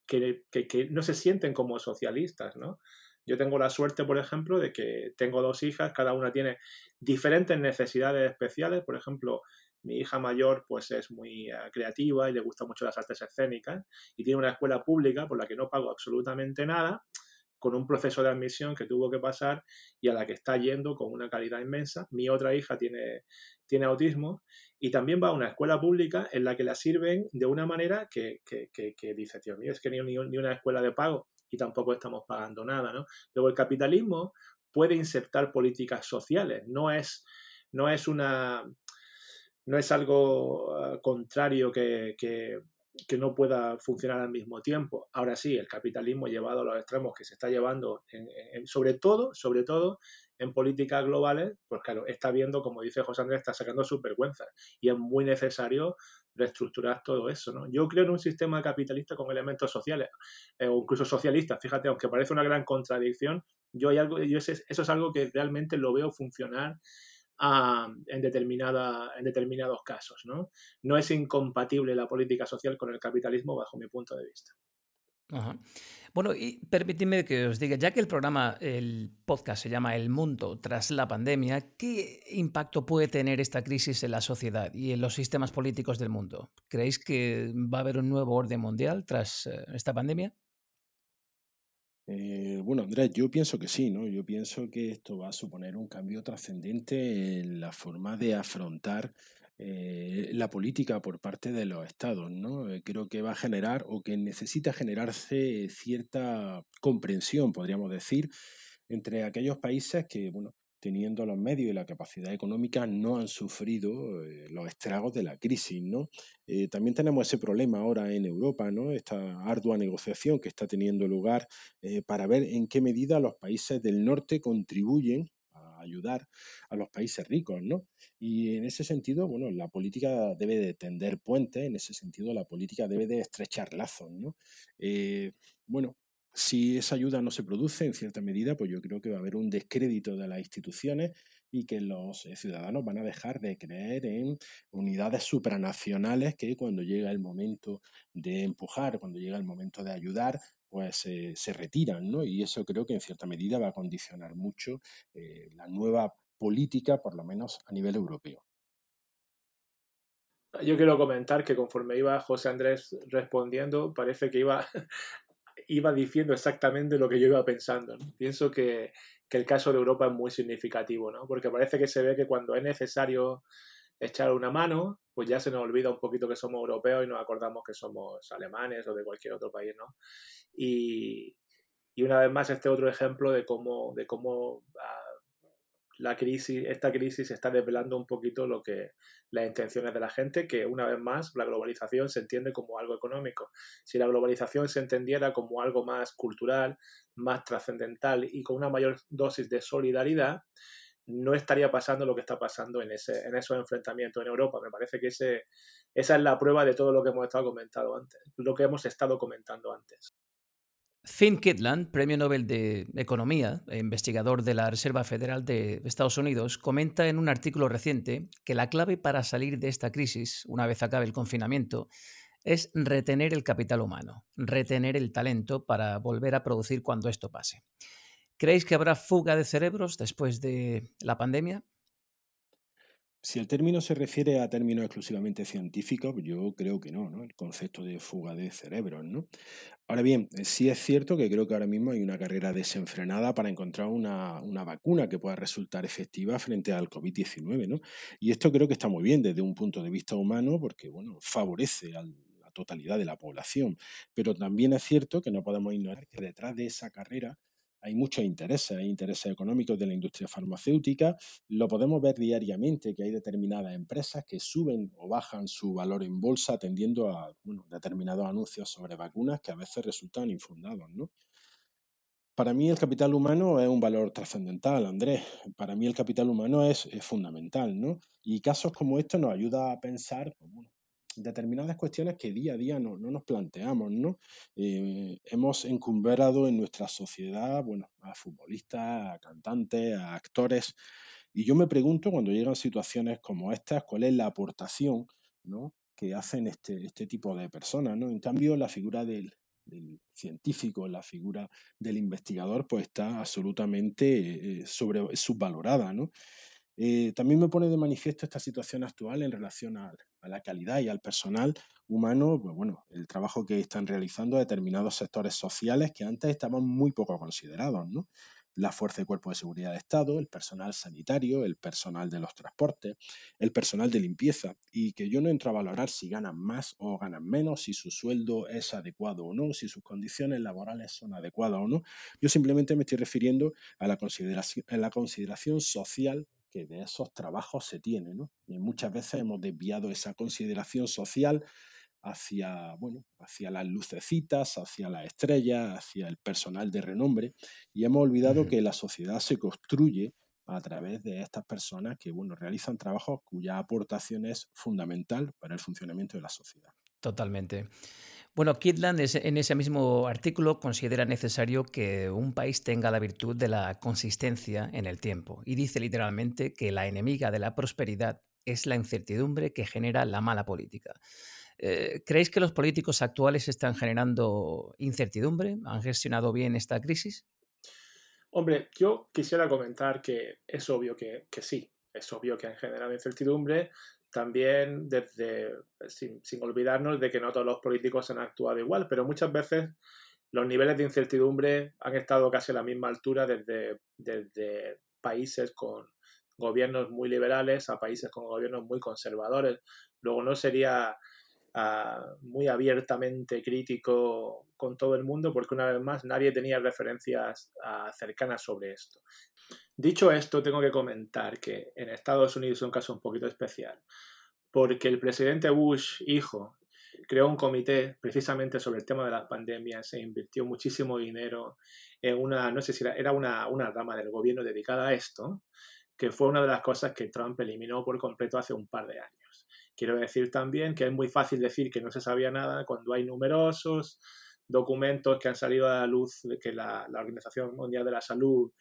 que, que, que no se sienten como socialistas, ¿no? Yo tengo la suerte, por ejemplo, de que tengo dos hijas, cada una tiene diferentes necesidades especiales. Por ejemplo, mi hija mayor pues es muy eh, creativa y le gustan mucho las artes escénicas y tiene una escuela pública por la que no pago absolutamente nada, con un proceso de admisión que tuvo que pasar y a la que está yendo con una calidad inmensa. Mi otra hija tiene, tiene autismo y también va a una escuela pública en la que la sirven de una manera que, dice, tío mío, es que ni, una escuela de pago y tampoco estamos pagando nada. ¿no? Luego el capitalismo puede insertar políticas sociales, no es, no es una no es algo ah, contrario que, que no pueda funcionar al mismo tiempo. Ahora sí, el capitalismo llevado a los extremos que se está llevando, sobre todo, sobre todo en políticas globales, pues claro, está viendo, como dice José Andrés, está sacando sus vergüenzas y es muy necesario reestructurar todo eso. ¿no? Yo creo en un sistema capitalista con elementos sociales eh, o incluso socialistas, fíjate, aunque parece una gran contradicción, yo, hay algo, yo eso es algo que realmente lo veo funcionar en, determinada, en determinados casos. ¿no? no es incompatible la política social con el capitalismo bajo mi punto de vista. Bueno, y permíteme que os diga, ya que el programa, el podcast se llama El Mundo tras la pandemia, ¿qué impacto puede tener esta crisis en la sociedad y en los sistemas políticos del mundo? ¿Creéis que va a haber un nuevo orden mundial tras eh, esta pandemia? Eh, bueno, Andrés, yo pienso que sí, ¿no? Yo pienso que esto va a suponer un cambio trascendente en la forma de afrontar eh, la política por parte de los estados, ¿no? Eh, creo que va a generar o que necesita generarse cierta comprensión, podríamos decir, entre aquellos países que, bueno, teniendo los medios y la capacidad económica, no han sufrido eh, los estragos de la crisis. ¿no? También tenemos ese problema ahora en Europa, ¿no? esta ardua negociación que está teniendo lugar para ver en qué medida los países del norte contribuyen ayudar a los países ricos, ¿no? Y en ese sentido, bueno, la política debe de tender puentes, en ese sentido la política debe de estrechar lazos, ¿no? bueno, si esa ayuda no se produce en cierta medida, pues yo creo que va a haber un descrédito de las instituciones y que los eh, ciudadanos van a dejar de creer en unidades supranacionales que cuando llega el momento de empujar, cuando llega el momento de ayudar, pues eh, se retiran, ¿no? Y eso creo que en cierta medida va a condicionar mucho eh, la nueva política, por lo menos a nivel europeo. Yo quiero comentar que conforme iba José Andrés respondiendo, parece que iba iba diciendo exactamente lo que yo iba pensando. Pienso que, el caso de Europa es muy significativo, ¿no? porque parece que se ve que cuando es necesario echar una mano, pues ya se nos olvida un poquito que somos europeos y nos acordamos que somos alemanes o de cualquier otro país. ¿no? Y, una vez más este otro ejemplo de cómo, de cómo ah, la crisis, esta crisis está desvelando un poquito lo que las intenciones de la gente, que una vez más la globalización se entiende como algo económico. Si la globalización se entendiera como algo más cultural, más trascendental y con una mayor dosis de solidaridad, no estaría pasando lo que está pasando en, ese, en esos enfrentamientos en Europa. Me parece que ese, esa es la prueba de todo lo que hemos estado comentando antes, lo que hemos estado comentando antes. Finn Kitland, premio Nobel de Economía e investigador de la Reserva Federal de Estados Unidos, comenta en un artículo reciente que la clave para salir de esta crisis, una vez acabe el confinamiento, es retener el capital humano, retener el talento para volver a producir cuando esto pase. ¿Creéis que habrá fuga de cerebros después de la pandemia? Si el término se refiere a términos exclusivamente científicos, yo creo que no, ¿no? El concepto de fuga de cerebros, ¿no? Ahora bien, eh, sí es cierto que creo que ahora mismo hay una carrera desenfrenada para encontrar una, vacuna que pueda resultar efectiva frente al COVID-19, ¿no? Y esto creo que está muy bien desde un punto de vista humano porque, bueno, favorece a la totalidad de la población. Pero también es cierto que no podemos ignorar que detrás de esa carrera hay muchos intereses, hay intereses económicos de la industria farmacéutica, lo podemos ver diariamente, que hay determinadas empresas que suben o bajan su valor en bolsa atendiendo a determinados anuncios sobre vacunas que a veces resultan infundados. ¿no? Para mí el capital humano es un valor trascendental, Andrés. Para mí el capital humano es, fundamental, ¿no? Y casos como estos nos ayuda a pensar, pues, determinadas cuestiones que día a día no, nos planteamos, ¿no? Eh, hemos encumbrado en nuestra sociedad, bueno, a futbolistas, a cantantes, a actores, y yo me pregunto cuando llegan situaciones como estas, cuál es la aportación, ¿no? que hacen este, este tipo de personas, ¿no? En cambio, la figura del, científico, la figura del investigador, pues está absolutamente eh, sobre, subvalorada, ¿no? Eh, también me pone de manifiesto esta situación actual en relación a, la calidad y al personal humano, pues bueno, el trabajo que están realizando determinados sectores sociales que antes estaban muy poco considerados, ¿no? la fuerza y cuerpo de seguridad de Estado, el personal sanitario, el personal de los transportes, el personal de limpieza, y que yo no entro a valorar si ganan más o ganan menos, si su sueldo es adecuado o no, si sus condiciones laborales son adecuadas o no. Yo simplemente me estoy refiriendo a la consideración, a la consideración social que de esos trabajos se tiene. ¿no? Y muchas veces hemos desviado esa consideración social hacia, bueno, hacia las lucecitas, hacia las estrellas, hacia el personal de renombre, y hemos olvidado que la sociedad se construye a través de estas personas que bueno, realizan trabajos cuya aportación es fundamental para el funcionamiento de la sociedad. Totalmente. Bueno, Kitland en ese mismo artículo considera necesario que un país tenga la virtud de la consistencia en el tiempo y dice literalmente que la enemiga de la prosperidad es la incertidumbre que genera la mala política. Eh, ¿Creéis que los políticos actuales están generando incertidumbre? ¿Han gestionado bien esta crisis? Hombre, yo quisiera comentar que es obvio que, sí, es obvio que han generado incertidumbre, también desde, sin, olvidarnos de que no todos los políticos han actuado igual, pero muchas veces los niveles de incertidumbre han estado casi a la misma altura desde, desde países con gobiernos muy liberales a países con gobiernos muy conservadores. Luego no sería muy abiertamente crítico con todo el mundo, porque una vez más nadie tenía referencias cercanas sobre esto. Dicho esto, tengo que comentar que en Estados Unidos es un caso un poquito especial, porque el presidente Bush, hijo, creó un comité precisamente sobre el tema de las pandemias, se invirtió muchísimo dinero en una, no sé si era, era una, una rama del gobierno dedicada a esto, que fue una de las cosas que Trump eliminó por completo hace un par de años. Quiero decir también que es muy fácil decir que no se sabía nada cuando hay numerosos documentos que han salido a la luz que la, Organización Mundial de la Salud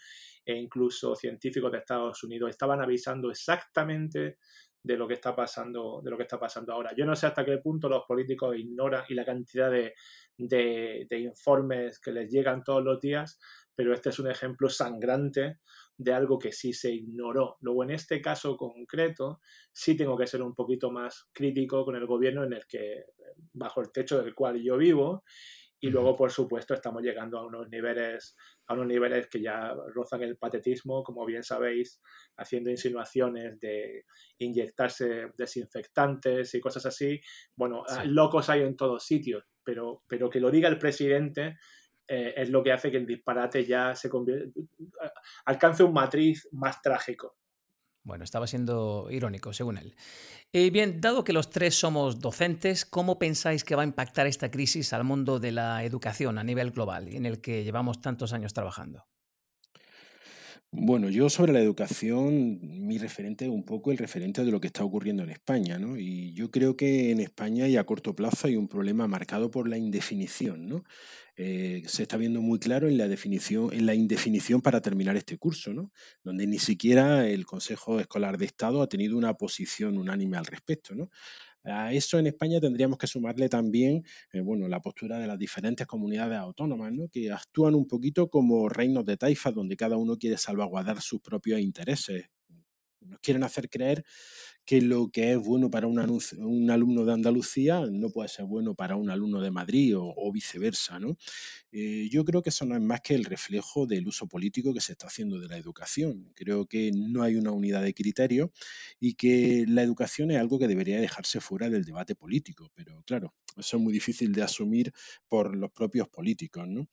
e incluso científicos de Estados Unidos estaban avisando exactamente de lo que está pasando, de lo que está pasando ahora. Yo no sé hasta qué punto los políticos ignoran y la cantidad de, de informes que les llegan todos los días, pero este es un ejemplo sangrante de algo que sí se ignoró. Luego, en este caso concreto, sí tengo que ser un poquito más crítico con el gobierno en el que, bajo el techo del cual yo vivo, y luego, por supuesto, estamos llegando a unos niveles, a unos niveles que ya rozan el patetismo, como bien sabéis, haciendo insinuaciones de inyectarse desinfectantes y cosas así. Bueno, locos hay en todos sitios, pero, pero que lo diga el presidente eh, es lo que hace que el disparate ya se alcance un matriz más trágico. Bueno, estaba siendo irónico, según él. Y bien, dado que los tres somos docentes, ¿cómo pensáis que va a impactar esta crisis al mundo de la educación a nivel global, en el que llevamos tantos años trabajando? Bueno, yo sobre la educación, mi referente es un poco el referente de lo que está ocurriendo en España, ¿no? Y yo creo que en España y a corto plazo hay un problema marcado por la indefinición, ¿no? Eh, se está viendo muy claro en la definición, en la indefinición para terminar este curso, ¿no? Donde ni siquiera el Consejo Escolar de Estado ha tenido una posición unánime al respecto, ¿no? A eso en España tendríamos que sumarle también eh, bueno, la postura de las diferentes comunidades autónomas, ¿no? que actúan un poquito como reinos de taifas donde cada uno quiere salvaguardar sus propios intereses. Nos quieren hacer creer que lo que es bueno para un, alumno de Andalucía no puede ser bueno para un alumno de Madrid o, viceversa. ¿no? Eh, yo creo que eso no es más que el reflejo del uso político que se está haciendo de la educación. Creo que no hay una unidad de criterio y que la educación es algo que debería dejarse fuera del debate político, pero claro, eso es muy difícil de asumir por los propios políticos. ¿no?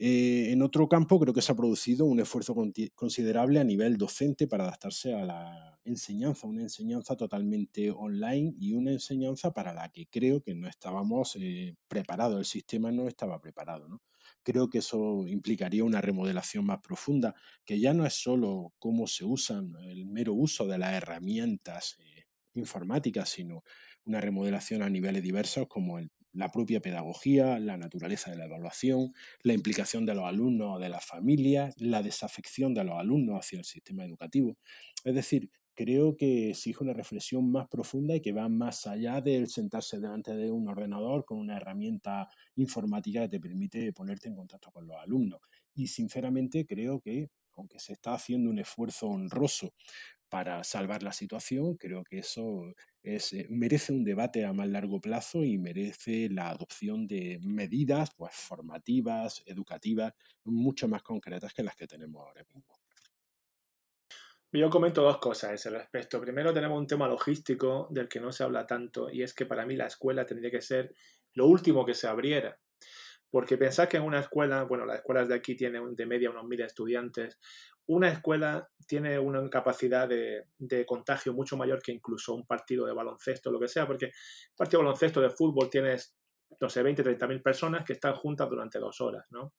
Eh, en otro campo creo que se ha producido un esfuerzo considerable a nivel docente para adaptarse a la enseñanza, una enseñanza totalmente online y una enseñanza para la que creo que no estábamos eh, preparados, el sistema no estaba preparado. Creo que eso implicaría una remodelación más profunda, que ya no es solo cómo se usan, el mero uso de las herramientas eh, informáticas, sino una remodelación a niveles diversos como el la propia pedagogía, la naturaleza de la evaluación, la implicación de los alumnos o de las familias, la desafección de los alumnos hacia el sistema educativo. Es decir, creo que exige una reflexión más profunda y que va más allá del sentarse delante de un ordenador con una herramienta informática que te permite ponerte en contacto con los alumnos. Y sinceramente creo que, aunque se está haciendo un esfuerzo honroso para salvar la situación. Creo que eso es, eh, merece un debate a más largo plazo y merece la adopción de medidas pues, formativas, educativas, mucho más concretas que las que tenemos ahora mismo. Yo comento dos cosas a ese respecto. Primero tenemos un tema logístico del que no se habla tanto y es que para mí la escuela tendría que ser lo último que se abriera. Porque pensar que en una escuela, bueno, las escuelas de aquí tienen de media unos mil estudiantes, una escuela tiene una capacidad de, contagio mucho mayor que incluso un partido de baloncesto, lo que sea, porque un partido de baloncesto, de fútbol, tienes no sé, 20, 30 mil personas que están juntas durante dos horas, ¿no?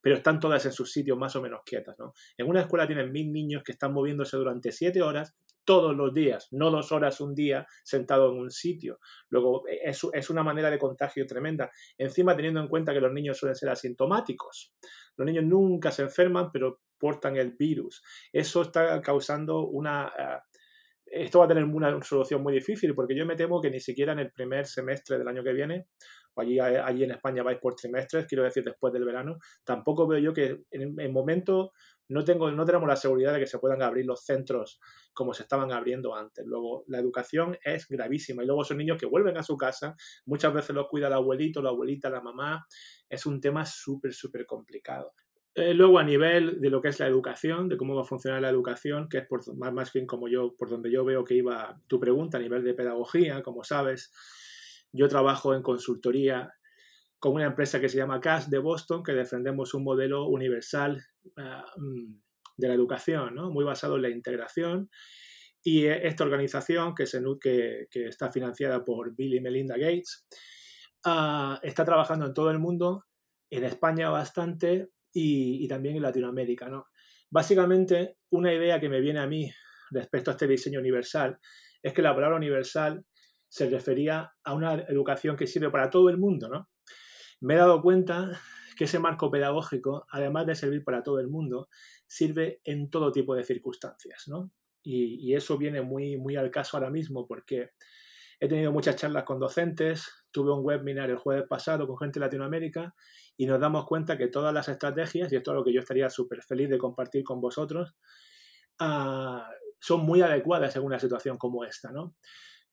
Pero están todas en sus sitios más o menos quietas, ¿no? En una escuela tienen mil niños que están moviéndose durante siete horas todos los días, no dos horas un día sentado en un sitio. Luego, e, es, una manera de contagio tremenda. Encima, teniendo en cuenta que los niños suelen ser asintomáticos. Los niños nunca se enferman, pero portan el virus. Eso está causando una... Uh, esto va a tener una solución muy difícil porque yo me temo que ni siquiera en el primer semestre del año que viene allí, allí en España vais por trimestres, quiero decir después del verano, tampoco veo yo que en el momento no, tengo, no tenemos la seguridad de que se puedan abrir los centros como se estaban abriendo antes. Luego, la educación es gravísima y luego son niños que vuelven a su casa, muchas veces los cuida el abuelito, la abuelita, la mamá. Es un tema súper, súper complicado. Eh, luego, a nivel de lo que es la educación, de cómo va a funcionar la educación, que es por, más, más bien como yo, por donde yo veo que iba tu pregunta, a nivel de pedagogía, como sabes, yo trabajo en consultoría con una empresa que se llama CAS de Boston, que defendemos un modelo universal ah, mm, de la educación, muy basado en la integración. Y esta organización, que, se, que, que está financiada por Bill y Melinda Gates, uh, está trabajando en todo el mundo, en España bastante y, también en Latinoamérica. ¿no? Básicamente, una idea que me viene a mí respecto a este diseño universal es que la palabra universal se refería a una educación que sirve para todo el mundo, ¿no? Me he dado cuenta que ese marco pedagógico, además de servir para todo el mundo, sirve en todo tipo de circunstancias, ¿no? Y, eso viene muy, muy al caso ahora mismo porque he tenido muchas charlas con docentes, tuve un webinar el jueves pasado con gente de Latinoamérica y nos damos cuenta que todas las estrategias, y esto es lo que yo estaría súper feliz de compartir con vosotros, ah, son muy adecuadas en una situación como esta, ¿no?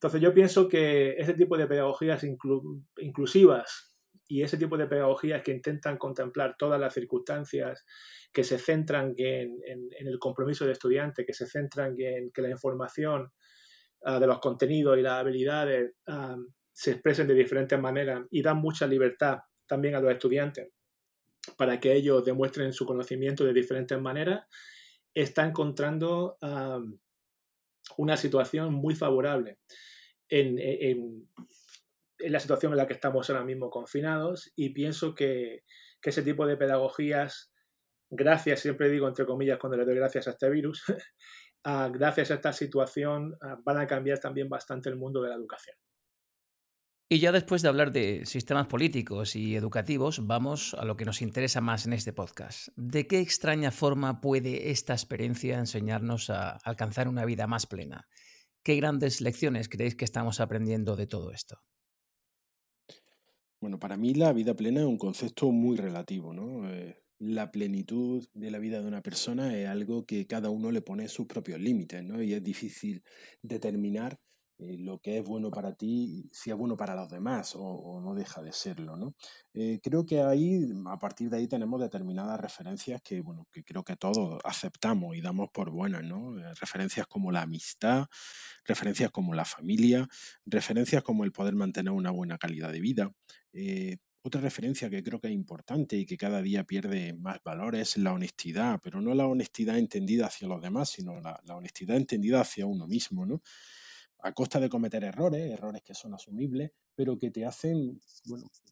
Entonces yo pienso que ese tipo de pedagogías inclusivas y ese tipo de pedagogías que intentan contemplar todas las circunstancias, que se centran en, el compromiso del estudiante, que se centran en que la información ah, de los contenidos y las habilidades ah, se expresen de diferentes maneras y dan mucha libertad también a los estudiantes para que ellos demuestren su conocimiento de diferentes maneras, está encontrando ah, una situación muy favorable en, la situación en la que estamos ahora mismo confinados y pienso que, ese tipo de pedagogías, gracias, siempre digo entre comillas cuando le doy gracias a este virus, gracias a esta situación van a cambiar también bastante el mundo de la educación. Y ya después de hablar de sistemas políticos y educativos, vamos a lo que nos interesa más en este podcast. ¿De qué extraña forma puede esta experiencia enseñarnos a alcanzar una vida más plena? ¿Qué grandes lecciones creéis que estamos aprendiendo de todo esto? Bueno, para mí la vida plena es un concepto muy relativo, ¿no? Eh, la plenitud de la vida de una persona es algo que cada uno le pone sus propios límites, ¿no? Y es difícil determinar eh, lo que es bueno para ti, si es bueno para los demás o, no deja de serlo. ¿no? Eh, creo que ahí, a partir de ahí tenemos determinadas referencias que, bueno, que creo que todos aceptamos y damos por buenas. ¿no? Eh, referencias como la amistad, referencias como la familia, referencias como el poder mantener una buena calidad de vida. Otra referencia que creo que es importante y que cada día pierde más valor es la honestidad, pero no la honestidad entendida hacia los demás, sino la, la honestidad entendida hacia uno mismo, ¿no? A costa de cometer errores, errores que son asumibles, pero que te hacen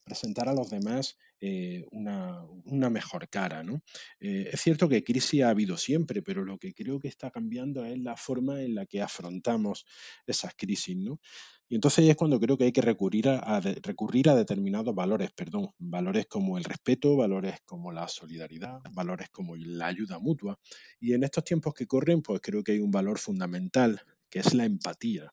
presentar a los demás eh, una, mejor cara. ¿no? Eh, es cierto que crisis ha habido siempre, pero lo que creo que está cambiando es la forma en la que afrontamos esas crisis. ¿no? Y entonces es cuando creo que hay que recurrir a, recurrir a determinados valores, perdón, valores como el respeto, valores como la solidaridad, valores como la ayuda mutua. Y en estos tiempos que corren, pues creo que hay un valor fundamental que es la empatía.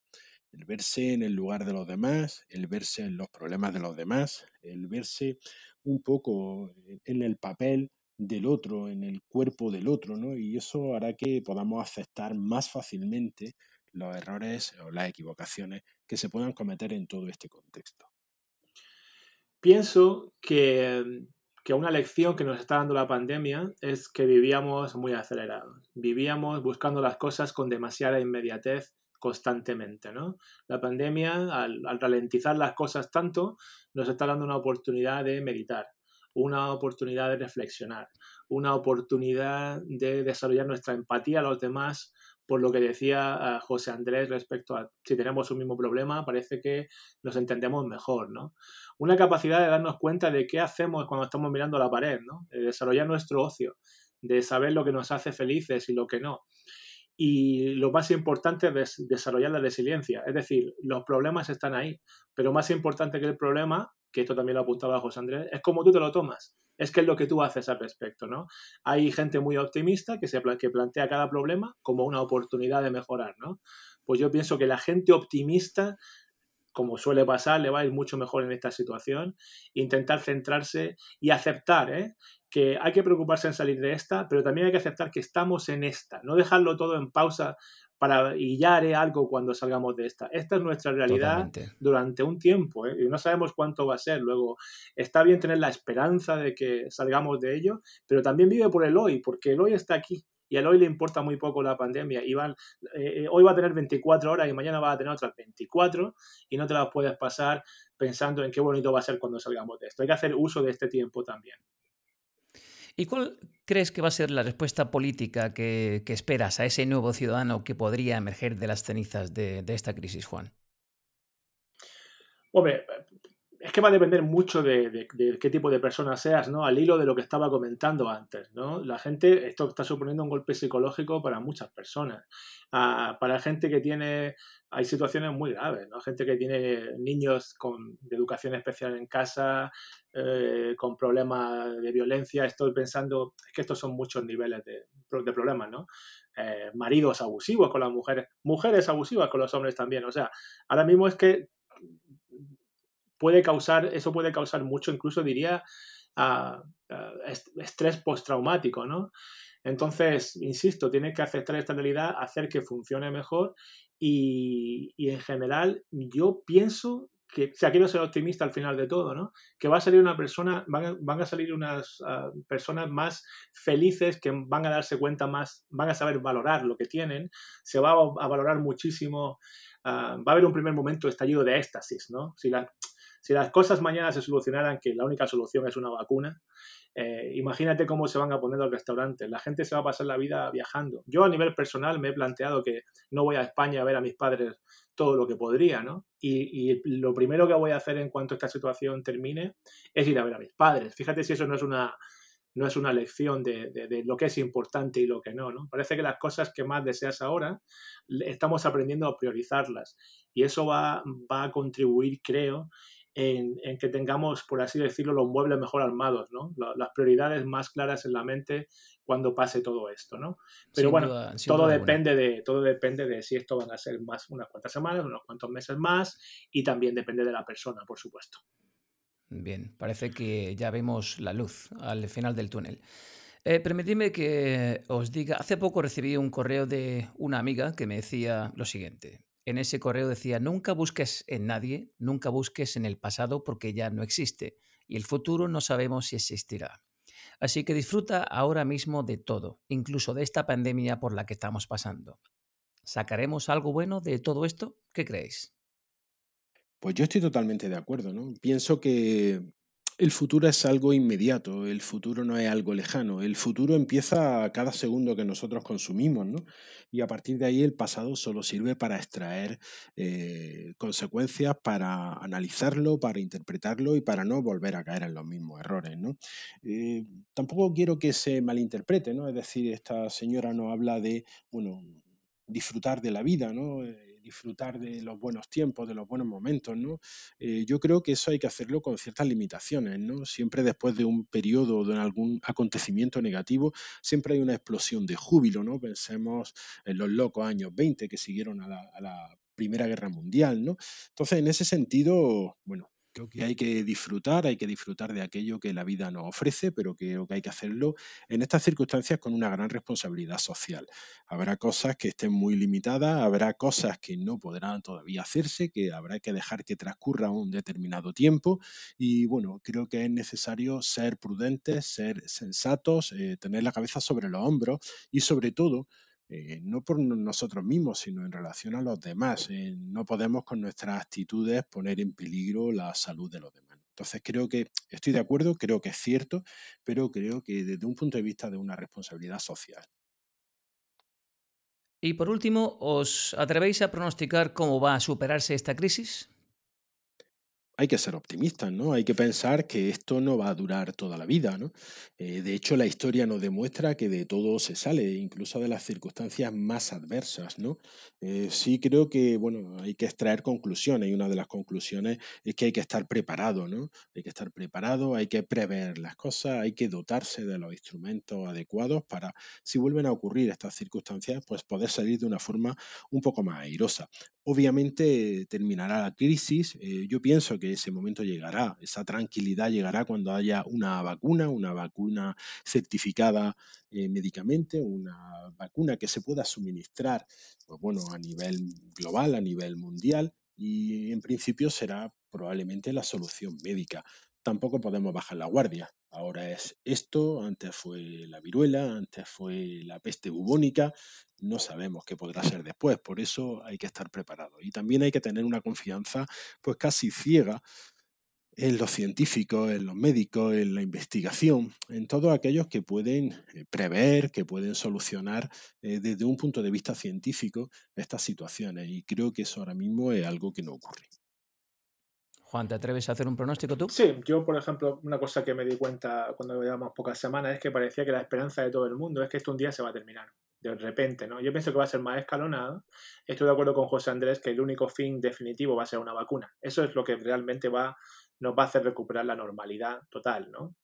El verse en el lugar de los demás, el verse en los problemas de los demás, el verse un poco en el papel del otro, en el cuerpo del otro, ¿no? Y eso hará que podamos aceptar más fácilmente los errores o las equivocaciones que se puedan cometer en todo este contexto. Pienso que, que una lección que nos está dando la pandemia es que vivíamos muy acelerados, vivíamos buscando las cosas con demasiada inmediatez constantemente, ¿no? La pandemia, al, al, ralentizar las cosas tanto, nos está dando una oportunidad de meditar, una oportunidad de reflexionar, una oportunidad de desarrollar nuestra empatía a los demás, por lo que decía ah, José Andrés respecto a si tenemos un mismo problema, parece que nos entendemos mejor, ¿no? Una capacidad de darnos cuenta de qué hacemos cuando estamos mirando la pared, ¿no? De desarrollar nuestro ocio, de saber lo que nos hace felices y lo que no. Y lo más importante es desarrollar la resiliencia, es decir, los problemas están ahí, pero más importante que el problema, que esto también lo apuntaba José Andrés, es cómo tú te lo tomas es que es lo que tú haces al respecto, ¿no? Hay gente muy optimista que, se, que plantea cada problema como una oportunidad de mejorar, ¿no? Pues yo pienso que la gente optimista como suele pasar, le va a ir mucho mejor en esta situación. Intentar centrarse y aceptar ¿eh? que hay que preocuparse en salir de esta, pero también hay que aceptar que estamos en esta. No dejarlo todo en pausa para y ya haré algo cuando salgamos de esta. Esta es nuestra realidad durante un tiempo ¿eh? y no sabemos cuánto va a ser. Luego, está bien tener la esperanza de que salgamos de ello, pero también vive por el hoy, porque el hoy está aquí y al hoy le importa muy poco la pandemia. Y eh, eh, hoy va a tener 24 horas y mañana va a tener otras 24 y no te las puedes pasar pensando en qué bonito va a ser cuando salgamos de esto. Hay que hacer uso de este tiempo también. ¿Y cuál crees que va a ser la respuesta política que, esperas a ese nuevo ciudadano que podría emerger de las cenizas de, esta crisis, Juan? Hombre, es que va a depender mucho de, qué tipo de persona seas, ¿no? Al hilo de lo que estaba comentando antes, ¿no? La gente, esto está suponiendo un golpe psicológico para muchas personas. Ah, para gente que tiene, hay situaciones muy graves, ¿no? Gente que tiene niños con, de educación especial en casa, eh, con problemas de violencia. Estoy pensando, es que estos son muchos niveles de, problemas, ¿no? Eh, maridos abusivos con las mujeres, mujeres abusivas con los hombres también. O sea, ahora mismo es que puede causar, eso puede causar mucho, incluso diría, estrés postraumático, ¿no? Entonces, insisto, tiene que aceptar esta realidad, hacer que funcione mejor y, en general yo pienso que, o sea, quiero ser optimista al final de todo, ¿no? Que va a salir una persona, van a, salir unas ah, personas más felices que van a darse cuenta más, van a saber valorar lo que tienen, se va a, valorar muchísimo, ah, va a haber un primer momento estallido de éxtasis, ¿no? Si, si las cosas mañana se solucionaran, que la única solución es una vacuna, eh, imagínate cómo se van a poner los restaurantes. La gente se va a pasar la vida viajando. Yo a nivel personal me he planteado que no voy a España a ver a mis padres todo lo que podría, ¿no? Y, lo primero que voy a hacer en cuanto esta situación termine es ir a ver a mis padres. Fíjate si eso no es una, no es una lección de, de, lo que es importante y lo que no, ¿no? Parece que las cosas que más deseas ahora estamos aprendiendo a priorizarlas y eso va, va a contribuir, creo, en, que tengamos, por así decirlo, los muebles mejor armados, ¿no? las prioridades más claras en la mente cuando pase todo esto, ¿no? Pero bueno, todo depende de todo depende de si esto van a ser más unas cuantas semanas, unos cuantos meses más y también depende de la persona, por supuesto. Bien, parece que ya vemos la luz al final del túnel. Eh, permitidme que os diga, hace poco recibí un correo de una amiga que me decía lo siguiente en ese correo decía, nunca busques en nadie, nunca busques en el pasado porque ya no existe y el futuro no sabemos si existirá. Así que disfruta ahora mismo de todo, incluso de esta pandemia por la que estamos pasando. ¿Sacaremos algo bueno de todo esto? ¿Qué creéis? Pues yo estoy totalmente de acuerdo, ¿no? Pienso que el futuro es algo inmediato, el futuro no es algo lejano, el futuro empieza cada segundo que nosotros consumimos, ¿no? Y a partir de ahí el pasado solo sirve para extraer eh, consecuencias, para analizarlo, para interpretarlo y para no volver a caer en los mismos errores, ¿no? Eh, tampoco quiero que se malinterprete, ¿no? Es decir, esta señora no habla de, bueno, disfrutar de la vida, ¿no? Disfrutar de los buenos tiempos, de los buenos momentos, ¿no? Eh, yo creo que eso hay que hacerlo con ciertas limitaciones, ¿no? Siempre después de un periodo o de algún acontecimiento negativo, siempre hay una explosión de júbilo, ¿no? Pensemos en los locos años 20 que siguieron a la, Primera Guerra Mundial, ¿no? Entonces, en ese sentido, bueno, Creo que hay que disfrutar, hay que disfrutar de aquello que la vida nos ofrece, pero creo que hay que hacerlo en estas circunstancias con una gran responsabilidad social. Habrá cosas que estén muy limitadas, habrá cosas que no podrán todavía hacerse, que habrá que dejar que transcurra un determinado tiempo y bueno, creo que es necesario ser prudentes, ser sensatos, eh, tener la cabeza sobre los hombros y sobre todo eh, no por nosotros mismos, sino en relación a los demás. Eh, no podemos con nuestras actitudes poner en peligro la salud de los demás. Entonces creo que estoy de acuerdo, creo que es cierto, pero creo que desde un punto de vista de una responsabilidad social. Y por último, ¿os atrevéis a pronosticar cómo va a superarse esta crisis? Hay que ser optimistas, ¿no? Hay que pensar que esto no va a durar toda la vida, ¿no? Eh, de hecho, la historia nos demuestra que de todo se sale, incluso de las circunstancias más adversas, ¿no? Eh, sí creo que, bueno, hay que extraer conclusiones y una de las conclusiones es que hay que estar preparado, ¿no? Hay que estar preparado, hay que prever las cosas, hay que dotarse de los instrumentos adecuados para, si vuelven a ocurrir estas circunstancias, pues poder salir de una forma un poco más airosa. Obviamente terminará la crisis, eh, yo pienso que ese momento llegará, esa tranquilidad llegará cuando haya una vacuna, una vacuna certificada eh, médicamente, una vacuna que se pueda suministrar pues bueno, a nivel global, a nivel mundial, y en principio será probablemente la solución médica. Tampoco podemos bajar la guardia. Ahora es esto, antes fue la viruela, antes fue la peste bubónica, no sabemos qué podrá ser después, por eso hay que estar preparado. Y también hay que tener una confianza pues casi ciega en los científicos, en los médicos, en la investigación, en todos aquellos que pueden eh, prever, que pueden solucionar eh, desde un punto de vista científico estas situaciones. Y creo que eso ahora mismo es algo que no ocurre. Juan, ¿te atreves a hacer un pronóstico tú? Sí, yo, por ejemplo, una cosa que me di cuenta cuando llevamos pocas semanas es que parecía que la esperanza de todo el mundo es que esto un día se va a terminar de repente, ¿no? Yo pienso que va a ser más escalonado. Estoy de acuerdo con José Andrés que el único fin definitivo va a ser una vacuna. Eso es lo que realmente va, nos va a hacer recuperar la normalidad total, ¿no?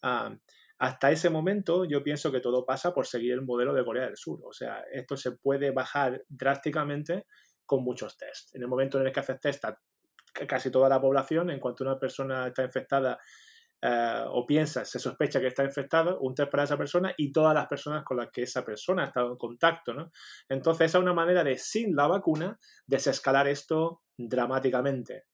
Ah, hasta ese momento yo pienso que todo pasa por seguir el modelo de Corea del Sur. O sea, esto se puede bajar drásticamente con muchos test. En el momento en el que haces test a casi toda la población, en cuanto una persona está infectada eh, o piensa, se sospecha que está infectado, un test para esa persona y todas las personas con las que esa persona ha estado en contacto. ¿no? Entonces, esa es una manera de, sin la vacuna, desescalar esto dramáticamente.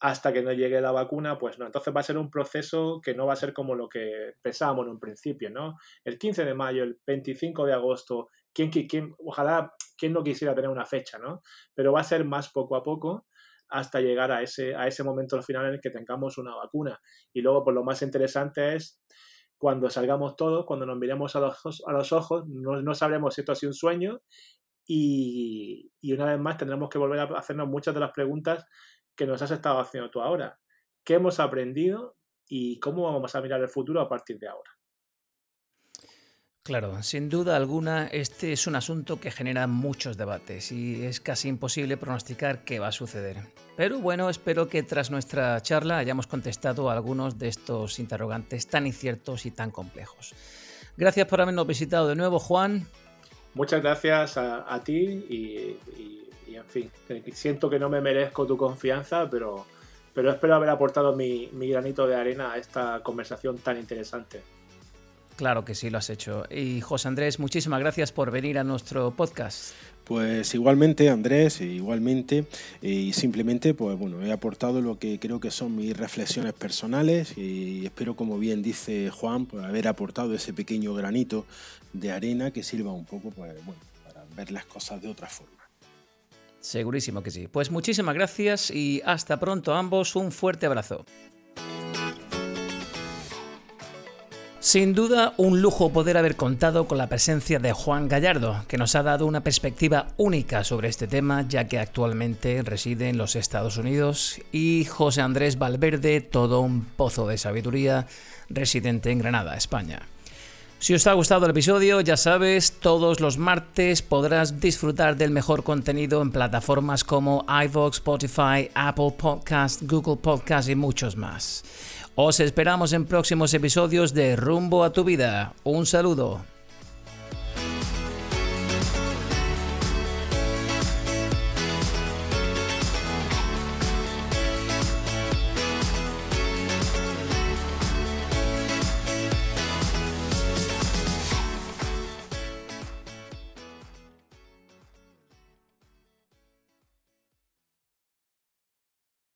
hasta que no llegue la vacuna, pues no. Entonces va a ser un proceso que no va a ser como lo que pensábamos en un principio, ¿no? El 15 de mayo, el 25 de agosto, ¿quién, quién, ojalá, ¿quién no quisiera tener una fecha, ¿no? Pero va a ser más poco a poco hasta llegar a ese, a ese momento al final en el que tengamos una vacuna. Y luego, pues lo más interesante es cuando salgamos todos, cuando nos miremos a los, a los ojos, no, no sabremos si esto ha sido un sueño y, y, una vez más tendremos que volver a hacernos muchas de las preguntas que nos has estado haciendo tú ahora. ¿Qué hemos aprendido y cómo vamos a mirar el futuro a partir de ahora? Claro, sin duda alguna, este es un asunto que genera muchos debates y es casi imposible pronosticar qué va a suceder. Pero bueno, espero que tras nuestra charla hayamos contestado a algunos de estos interrogantes tan inciertos y tan complejos. Gracias por habernos visitado de nuevo, Juan. Muchas gracias a, ti y, en fin, siento que no me merezco tu confianza, pero, pero espero haber aportado mi granito de arena a esta conversación tan interesante. Claro que sí, lo has hecho. Y José Andrés, muchísimas gracias por venir a nuestro podcast. Pues igualmente, Andrés, igualmente, y simplemente, pues bueno, he aportado lo que creo que son mis reflexiones personales y espero, como bien dice Juan, pues haber aportado ese pequeño granito de arena que sirva un poco, pues bueno, para ver las cosas de otra forma. Segurísimo que sí. Pues muchísimas gracias y hasta pronto a ambos. Un fuerte abrazo. Sin duda, un lujo poder haber contado con la presencia de Juan Gallardo, que nos ha dado una perspectiva única sobre este tema, ya que actualmente reside en los Estados Unidos, y José Andrés Valverde, todo un pozo de sabiduría, residente en Granada, España. Si os ha gustado el episodio, ya sabes, todos los martes podrás disfrutar del mejor contenido en plataformas como iVoox, Spotify, Apple Podcast, Google Podcast y muchos más. Os esperamos en próximos episodios de Rumbo a tu vida. Un saludo.